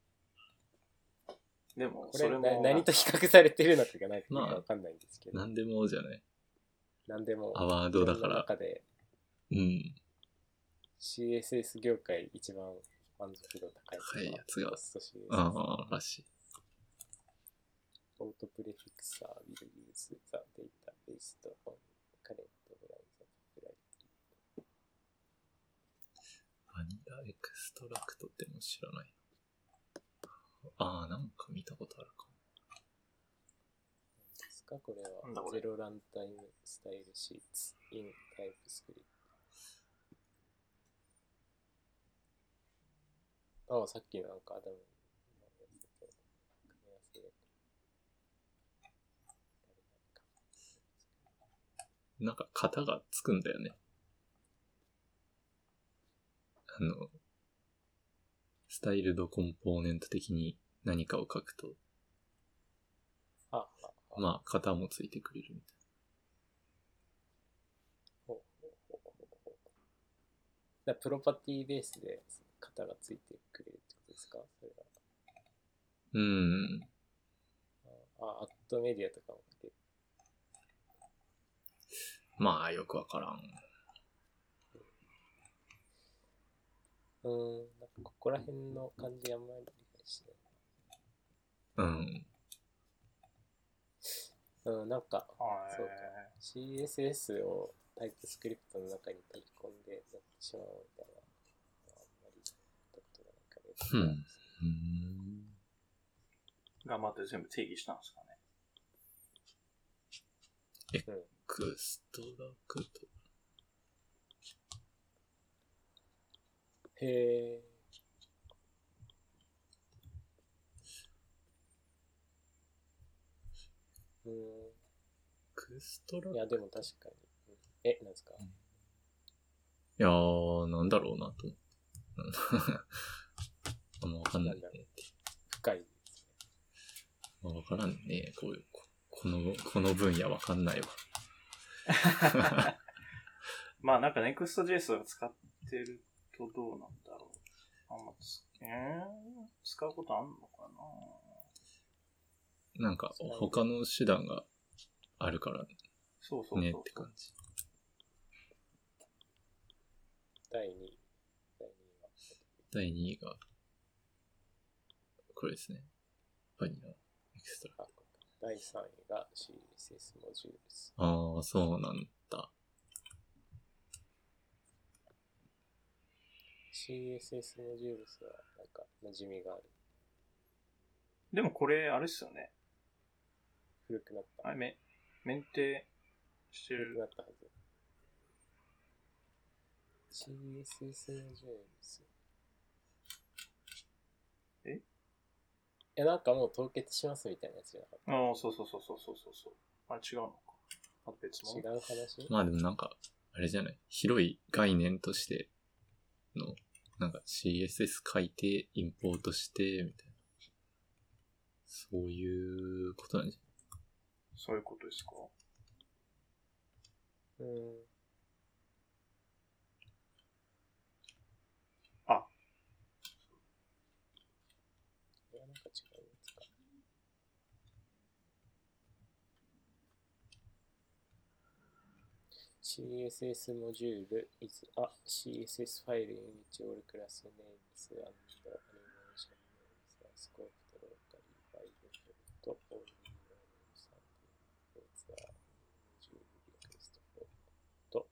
でも、これそれもな何と比較されてるのかがなんかまあわかんないんですけど。なんでもじゃない。なんでも、アワードだから。中でうん。CSS 業界一番満足度高い。高いやつが。ああ、らしい。オートプレフィクサー will use the data based on current ラエクストラクトっての知らない。ああ、なんか見たことあるかかこれなんだこれはゼロランタイムスタイルシーツ in TypeScript。ああ、さっきのなんかアダムのやつと組み合わせで。なんか型がつくんだよね。あの、スタイルドコンポーネント的に何かを書くと、まあ、型もついてくれるみたいほうほうほうほうほうだからプロパティベースで型がついてくれるってことですか？それは。な。うん。あ、アットメディアとかもでまあ、よくわからん。うーん、なんかここら辺の感じあんまり理解しうん。ない。うん、なんかはいそうか CSS をタイプスクリプトの中に取り込んでやってしまうみたいなあんまりやったことがないからうんうん。頑張って全部定義したんですかね。エクストラクト。へえ。うエクストラ？ん。いや、でも確かに。うんえ、なんですか？いやー、なんだろうなと思って。あんまわかんないねって。深いですね。まあ、わからんね。こういう、ここの、この分野わかんないわ。まあなんか Next.js を使ってるとどうなんだろう。あんまつ、えー、使うことあんのかな？なんか、他の手段があるからそうそうそう。ねって感じ。第2位。第2位は。第2位が、これですね。バニラエクストラ。あ第3位が CSS モジュールス。ああ、そうなんだ。CSS モジュールスはなんか馴染みがある。でもこれ、あれっすよね。古くなった。あれ、め、メンテしてる。古くなったはず。CSS モジュールス。え？いや、なんかもう凍結しますみたいなやつじゃなかっああ、そうそうそうそうそうそうそう。あれ違うのか。あ別た。の違う話？まあでもなんか、あれじゃない？広い概念としての、なんか CSS 書いて、インポートして、みたいな。そういうことなんじそういうことですかうん。あ。いや、なんか違うやつか。CSS モジュール is a CSS file in which all class names and animation names are scoped locally by default only names and imports are module request for と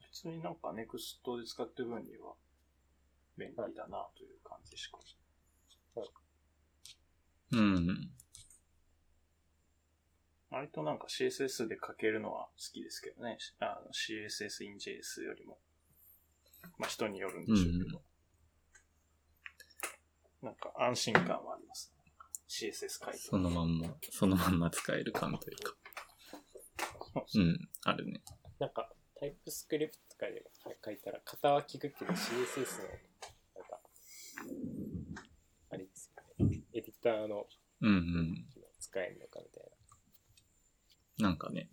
普通になんか Next で使ってる分には便利だなという感じしか。うん。割となんか CSS で書けるのは好きですけどね。あの CSS in JS よりも。まあ人によるんでしょうけど。なんか安心感はあります、ね。CSS 書いてそのまんま、そのまんま使える感というか。うん、あるね。なんか、タイプスクリプかで書いたら、型は聞くけど CSS の、なんか、あれですよね。エディターのうんうん。使えるのかみたいなんかね、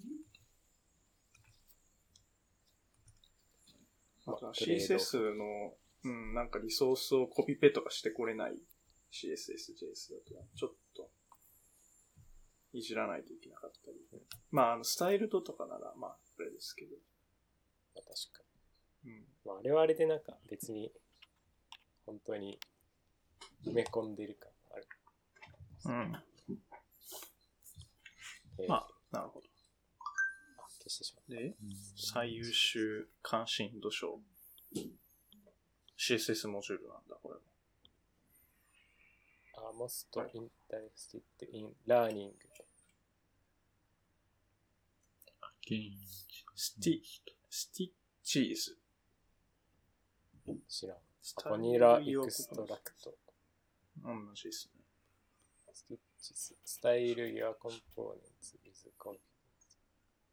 あとはトレード CSS の、うん、なんかリソースをコピペとかしてこれない CSS、JS だと、ちょっと、いじらないといけなかったり。まあ、あの、スタイルドとかなら、まあ、あれですけど。な。確かに。うん。まあ、あれはあれでなんか別に、本当に埋め込んでる感がある。うん。えーまあ、なるほど。あ消してしまっで、最優秀関心度賞。CSS モジュールなんだ、これも。た。あ、most interested in learning. スティ、スティッチーズ。知らん。スバニラエクストラクト。同じですね。スティッチス。スタイル your components with confidence.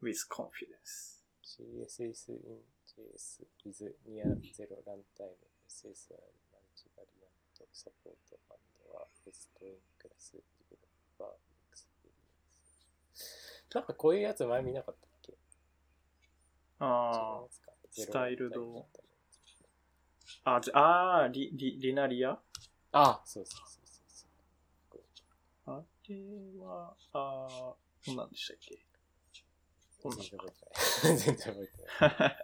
with confidence. CSS in JS with near zero runtime SSR multivariant support and a best in class developer experience. なんかこういうやつ前見なかったあ違いますかスタイルドあ。あ、じゃあー、リ、リ、リナリア？なあ、そうそうそうそうそう。あれは、あー、どんなんでしたっけ？こんなん全然覚えてない。全然覚えてない。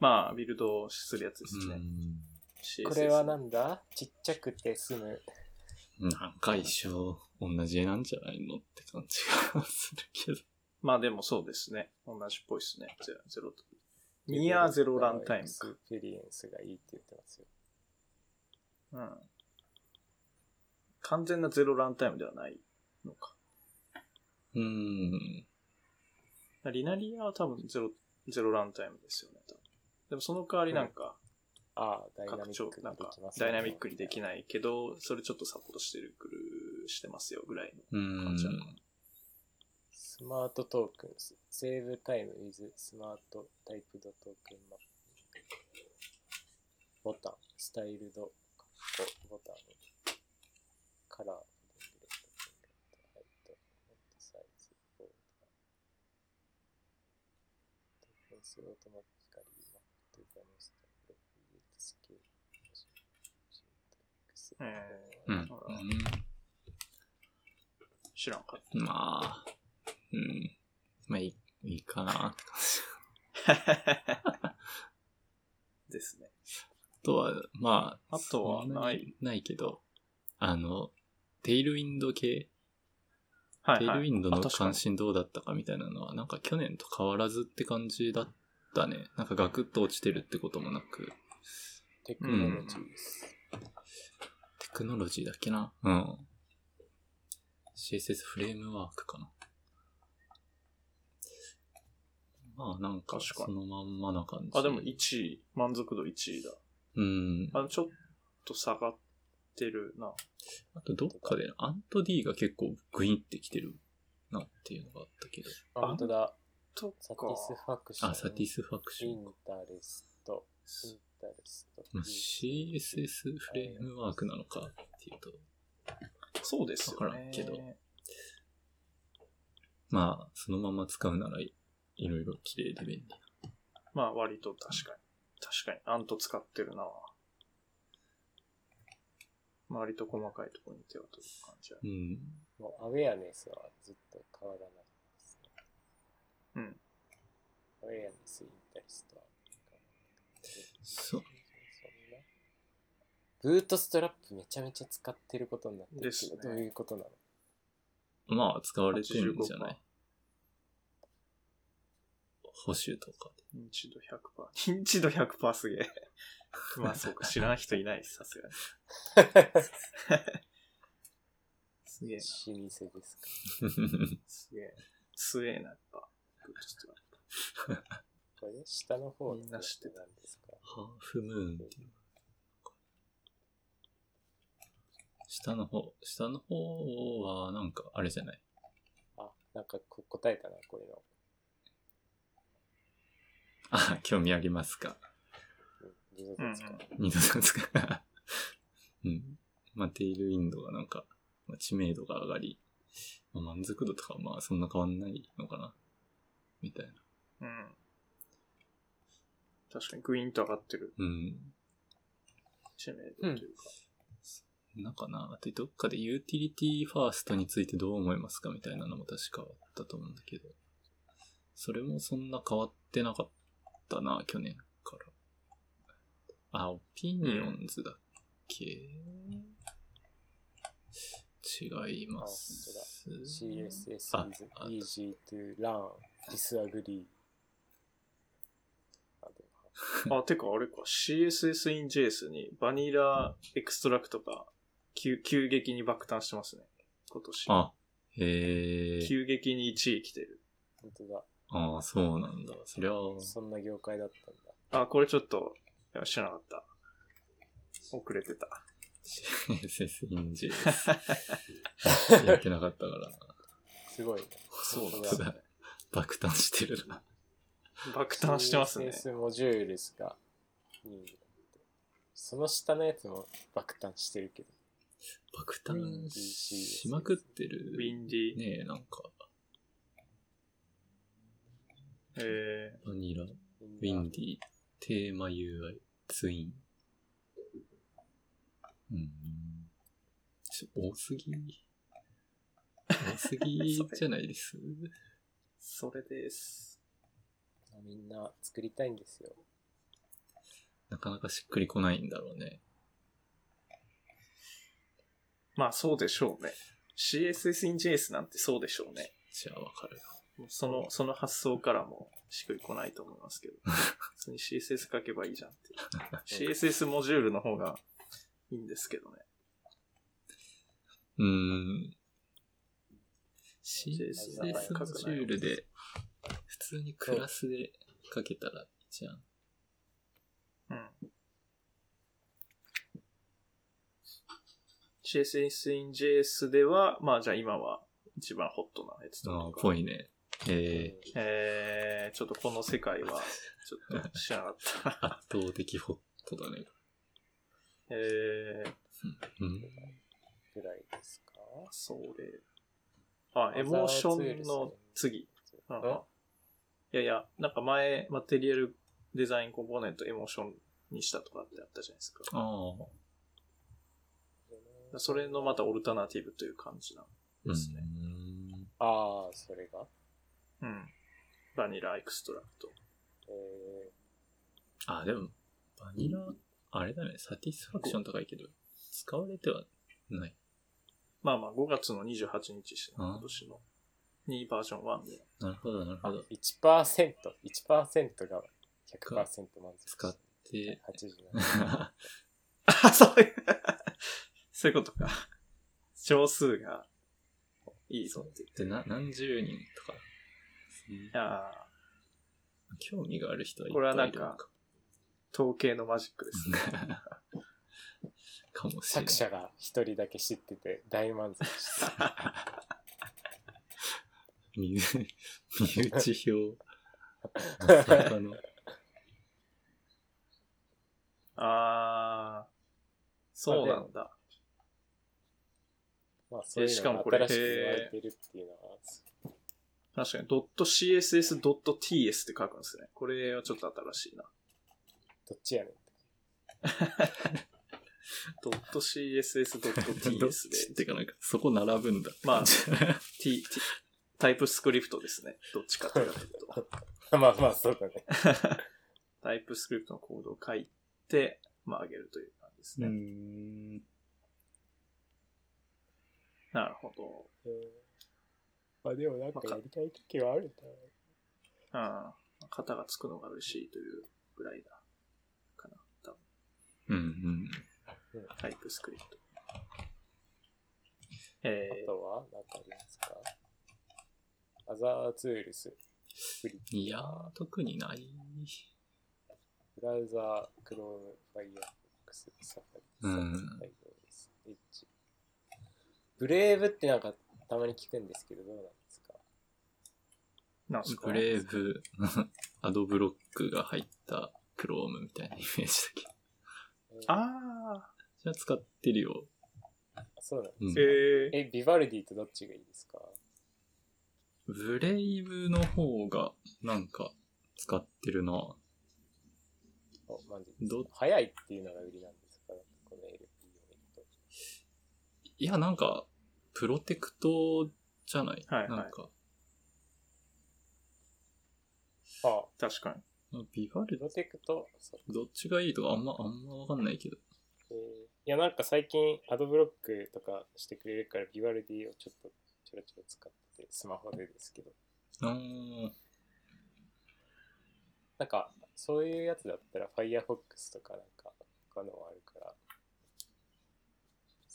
まあ、ビルドするやつですね。これはなんだ？ちっちゃくて済む。なんか一生同じ絵なんじゃないのって感じがするけど。まあでもそうですね。同じっぽいですね。ゼロゼロと。 near zero runtime experience がいいって言ってますよ。うん。完全な zero runtime ではないのか。うーん。 Linaria は多分ゼロ、 zero runtime ですよね。多分でもその代わりなんか、ああ、ダイナ拡張ミック、になんかできます、ダイナミックにできないけど、それちょっとサポートしてる、くる、してますよぐらいの感じなのかな。スマートトークンス、セーブタイム with スマートタイプド。トー。ク。ンマッピング。ボタン、スタイルド、カッコボタン、カラー、ハイト、フォントサイズ、ボー。ダー。トー。クンスオー。トマティカリー。マップトゥザネストプロフィー。ルスケー。ル、シンタックス。うん知らんかっうん。まあ、うん。まあいい、いいかなって感じ。た。ですね。あとは、まあ、あとはないにないけど、あの、テイルウィンド系、テイはいはい。ルウィンドの関心どうだったかみたいなのは、なんか去年と変わらずって感じだったね。なんかガクッと落ちてるってこともなく、テクノロジーです。テクノロジーだっけな？うん。CSS フレームワークかな。まあなんかそのまんまな感じ。あ、でも1位、満足度1位だ。うん。あちょっと下がってるな。あとどっかでアント D が結構グインってきてるなっていうのがあったけど。あ、本当だ。と satisfaction。あ、 satisfaction。interest。interest。まあ CSS フレームワークなのかっていうと、そうですよわからね。んけどまあ、そのまま使うならいいろいろ綺麗で便利。まあ割と確かに。確かに。アント使ってるな割と細かいところに手を取る感じは。うん。もうアウェアネスはずっと変わらないですね。うん。アウェアネス、インタレストはそう。そんな。ブートストラップめちゃめちゃ使ってることになってるけど、ですねどういうことなの？まあ、使われてるんじゃない保守とかで。認知度100%。認知度100%すげえ。まあそうか、知らない人いないです、さすがに。すげえな。老舗ですか。すげえ。すげえな、やっぱ。これ、下の方みんな知ってた何ですか？ハーフムーンっていう。下の方、下の方はなんかあれじゃない？あ、なんかこ答えたな、これの。あ、興味ありますか？うん二度と使う。二度と使う。うん。まあ、テイルウィンドがなんか、まあ、知名度が上がり、まあ、満足度とかはまあそんな変わんないのかな？みたいな。うん。確かにグイーンと上がってるうん。知名度というか。なんかな、あとどっかで utility-first についてどう思いますか？みたいなのも確かあったと思うんだけど、それもそんな変わってなかったな、去年から。あ、 opinions だっけ、違います。CSS あ is あ easy to learn, disagree. あ、てかあれか、CSS in JS に vanilla-extract が急急激に爆誕してますね。今年。あ、へえ。急激に1位来てる。本当だ。ああ、そうなんだ。そりゃ、そんな業界だったんだ。あ、これちょっと、いや知らなかった。遅れてた。CSS in JS やってなかったからな。すごいね。そうだ。爆誕してるな。爆誕してますね。CSS モジュールスが2位だって。その下のやつも爆誕してるけど。爆誕しまくってる。ウィンディ。ねえ、なんか、えバニラ、ウィンディ、テーマ UI、ツイン。うん。ちょ多すぎ。多すぎ じゃないです。ー、それです。みんな作りたいんですよ。なかなかしっくりこないんだろうね。まあそうでしょうね。CSS in JS なんてそうでしょうね。じゃあわかるもうその、その発想からもしっくりこないと思いますけど。普通に CSS 書けばいいじゃんって。CSS モジュールの方がいいんですけどね。うーん。CSS モジュールで、普通にクラスで書けたらいいじゃん。うん。CSS in JS では、まあじゃあ今は一番ホットなやつとああ、か。ぽいね。ええー、ちょっとこの世界は、ちょっと知らなかった。ー、圧倒的ホットだね。えー、うん。ぐらいですか？それ。あ、エモーションの次。うんんいやいや、なんか前、マテリアルデザインコンポーネントエモーションにしたとかってあったじゃないですか。ああ。それのまたオルタナティブという感じなんですね。うんああ、それが？うん。 vanilla-extract。えあ、でも、 vanilla、あれだね、 satisfaction 高いけど、使われてはない。まあまあ5月の28日ですね、あ今年の。2バージョン1で。なるほど、なるほど。1%、1%が100%満足。使って、87。あ、そういう、そういうことか。少数がいいぞって言って。で、な、何十人とか。いや興味がある人はいっこれはぱいるのなんかー統計のマジックですね。かもしれない。作者が一人だけ知ってて大満足した。身内身内票。まさかの。あー、そうなんだ。まあそういうのがしかもこれ新しく言われてるっていうのは、確かに、.css.ts って書くんですね。これはちょっと新しいな。どっちやねん。.css.ts どっ。てかなんか、そこ並ぶんだ。まあ t, t タイプスクリプトですね。どっちかというと。まあまあそうだね。タイプスクリプトのコードを書いて、まあ、上げるという感じですね。ん。なるほど。まあでもなんかやりたい時はあるんだな。うん。型がつくのが嬉しいというぐらいだ。かな。多分。うんうん。タイプスクリプト。あえとは何かありますか？アザーツールス、いやー、特にない。ブラウザー、クローム、ファイアフォックス、サファリ、うんサファリ。ブレイブってなんかたまに聞くんですけど、どうなんですか？なんすかブレイブ、アドブロックが入ったクロームみたいなイメージだけど。あじゃあ使ってるよ。あ、そうなんうん。ー、えビバルディとどっちがいいですか？ブレイブの方が、なんか、使ってるな。おマジで早いっていうのが売りなんですか？この LP を見ると。いや、なんか、プロテクトじゃない、はいはい。なんか、あ、確かに。ビバルプロテクト、そう。どっちがいいとかあんま、あんまわかんないけど。えーいや、なんか最近アドブロックとかしてくれるからビバルディをちょっとちょろちょろ使ってて、スマホでですけど。あー。なんか、そういうやつだったら Firefox とかなんか他のもあるから、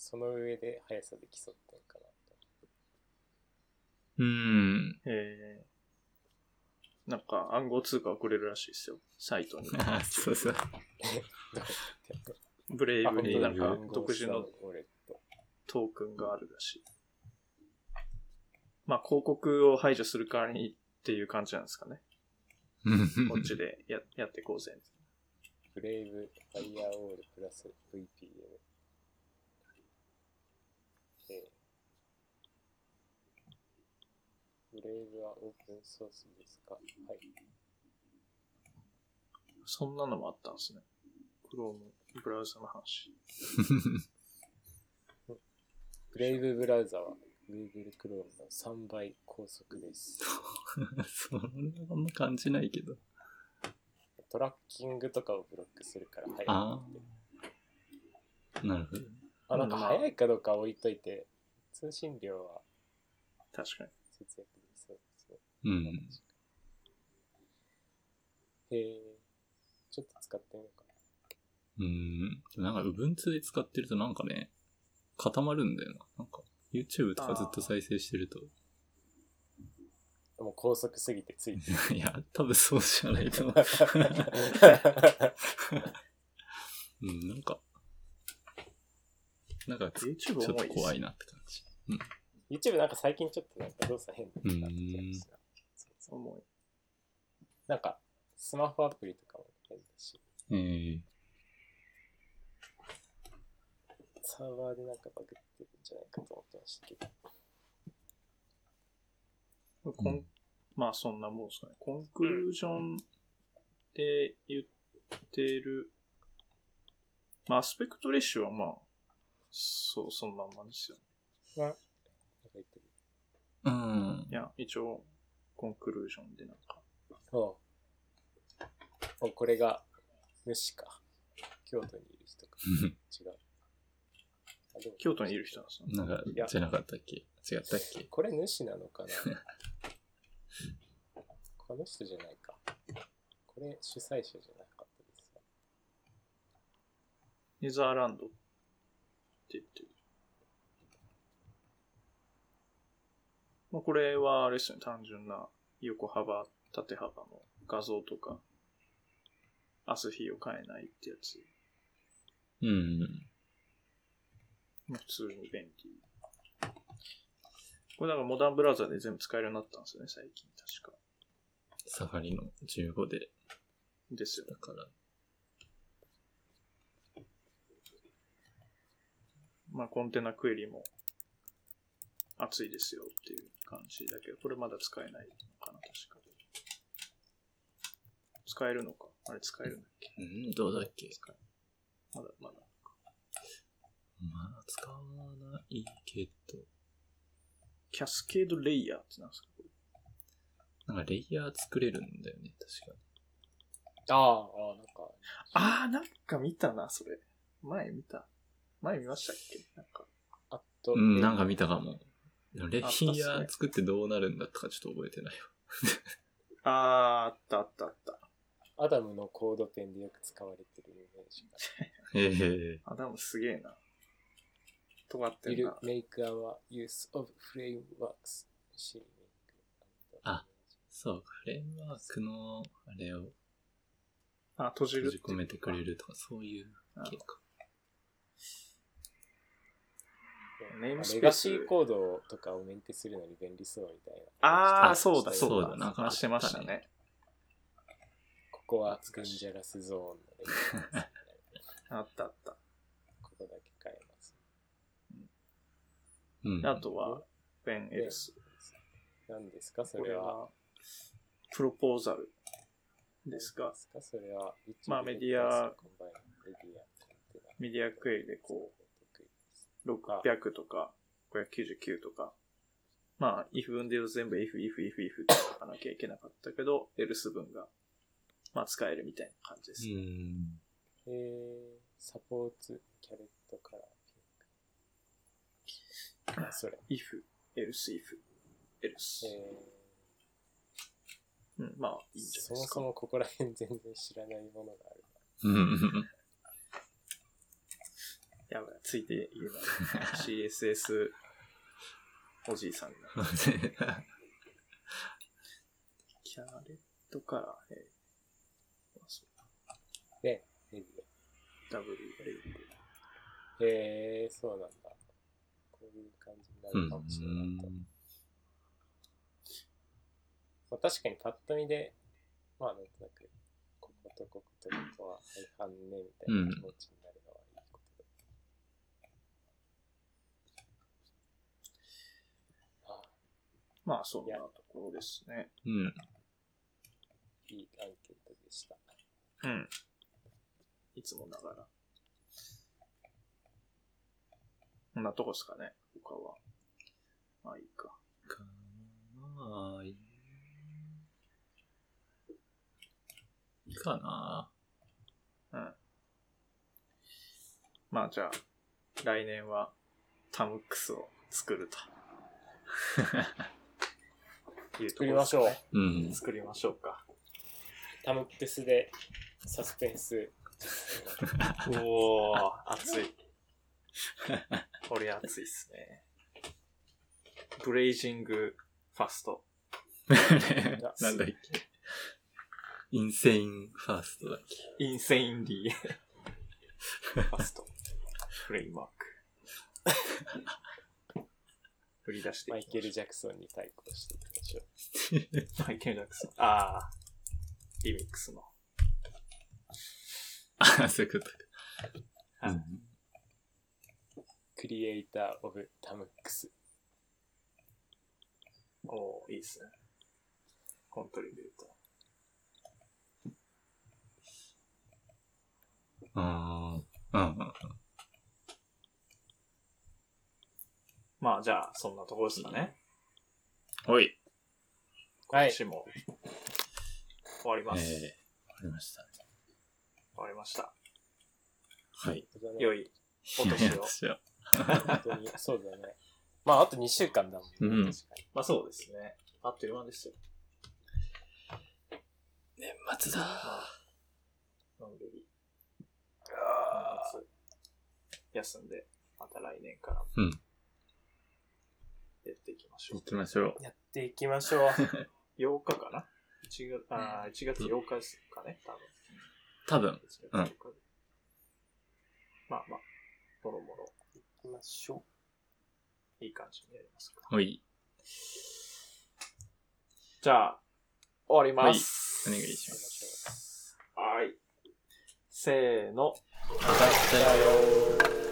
その上で速さで競ってんかなと。うーん。えー、なんか暗号通貨送れるらしいですよ。サイトに。あ そうそう。ブレイブになんか独自のトトークンがあるらしい。まあ広告を排除する代わりにっていう感じなんですかね。こっちでややっていこうぜ。ブレイブ、ファイアオールプラス VPN。えーブレイブはオープンソースですか？はい。そんなのもあったんですね。Chrome ブラウザの話。ブレイブブラウザは Google Chrome の3倍高速です。それはあんま感じないけど。トラッキングとかをブロックするから早い。なるほど。あ、なんか早いかどうかは置いといて、通信量は確かに。節約うん。へえ、ちょっと使ってみようかな。うん。なんか、Ubuntu で使ってるとなんかね、固まるんだよな。なんか、YouTube とかずっと再生してると。もう高速すぎてついてる。いや、多分そうじゃないと思う。うん、なんか、なんかちょっと怖いなって感じ。YouTube なんか最近ちょっとなんか動作変になってきました。そう。なんか、スマホアプリとかも変だし、えー、サーバーでなんかバグってるんじゃないかと思ってましたけど。こんまあそんなもんですかね。コンクルージョンで言ってる、まあアスペクトレッシュはまあ、そう、そのまんまですよ。なんか言ってる。うんい。や、一応、コンクルージョンでなんか、おうおこれが主か。京都にいる人か。違う。あでも京都にいる人なんですよ。なんかいや、じゃなかったっけ？違ったっけ？これ主なのかな？この人じゃないか。これ主催者じゃなかったですか？ネザーランドって言ってる。まあこれはあれですよね、単純な横幅、縦幅の画像とか、アスフィーを変えないってやつ。うん。まあ普通に便利。これなんかモダンブラウザで全部使えるようになったんですよね、最近確か。サファリの15で、ですよねだ。から、まあコンテナクエリも熱いですよっていう感じだけど、これまだ使えないのかな、確か。使えるのか？あれ使えるんだっけ？うん、どうだっけ？まだ、まだ。まだ使わないけど、キャスケードレイヤーってなんですか？これなんかレイヤー作れるんだよね、確かああ、ああ、なんか、あー、なんか見たな、それ。前見た。前見ましたっけ？なんか。あと、に。うん、えなんか見たかも。レイヤあったっすねー作ってどうなるんだったかちょっと覚えてないわ。あー、あったあったあった。アダムのコードペンでよく使われてるイメージが。へえ。アダムすげえな。尖って will るな。make our use of frameworks machine あそう、フレームワークの、あれをあ、閉じるって閉じ込めてくれるとか、そういう系か。ネームスペースレガシーコードとかをメンテするのに便利そうみたいな。ああ、あそうだ、そそううだ。だなんか話してましたね。ここはデンジャラスゾーンあったあった。ここだけ変えます。うん。あとは、フェンエルス。何ですか？そこれれは。は、プロポーザルですが何、ですか？それは。まあメディアコンバインメディアクエリでこう、600とか、599とか、まあ、if 分で言うと全部 if, if, if, if って書かなきゃいけなかったけど、else 分が、まあ使えるみたいな感じです。うん。えー、サポーツ、キャレットカラー、ピンク。あ、それ。if, else, if, else。えうん、まあ、いいんー、じゃないですか。そもそもここら辺全然知らないものがあるうん。やばい、ついて言えない。CSS おじいさんが。キャレットカラー、えー、まあそうな。で、W、ア。えー、そうなんだ。こういう感じになうんるかもしれないと。まあ、確かにパッと見で、まあなんとなく、こことこことここは相反ねみたいな気持ちになるのはいいことだ。ああ、まあ、そんなところですね。うん。いいアンケートでした。うん。いつもながら。こんなとこですかね、他は。まあいいか。かなぁ。いいかなうん。まあじゃあ、来年はタムックスを作ると。いうところ作りましょう。うん。作りましょうか。タムックスでサスペンス。おー、熱い。これ熱いっすね。ブレイジングファスト。なんだっけ？インセインファーストだっけ？インセインリーファスト。フレイマーク。振り出してマイケル・ジャクソンに対抗していきましょう。マイケル・ジャクソン。ああ。リミックスの。あ、そういうことか。はいうんクリエイター・オブ・タムックス。おー、いいっすね。コントリビュート。あーうんうんまあじゃあ、そんなところですかね。おい。はい。今年も終わります。えー、わかりました。終わりました。はい。良いお年を。本当に、そうだね。まあ、あと2週間だもんね。うんま確かあそうですね。あっという間ですよ。年末だ。のんびり。夏休んで、また来年からうん。やっていきましょう行。きましょう。に。やっていきましょう。8 日かな ?1 月、あー1月8日ですかね、多分。多分。1月8日でまあまあ、もろもろ、行きましょいい感じにやりますか。おい。じゃあ、終わります。お願いしう。ま行きましょう。はい。せーの。また来たよー。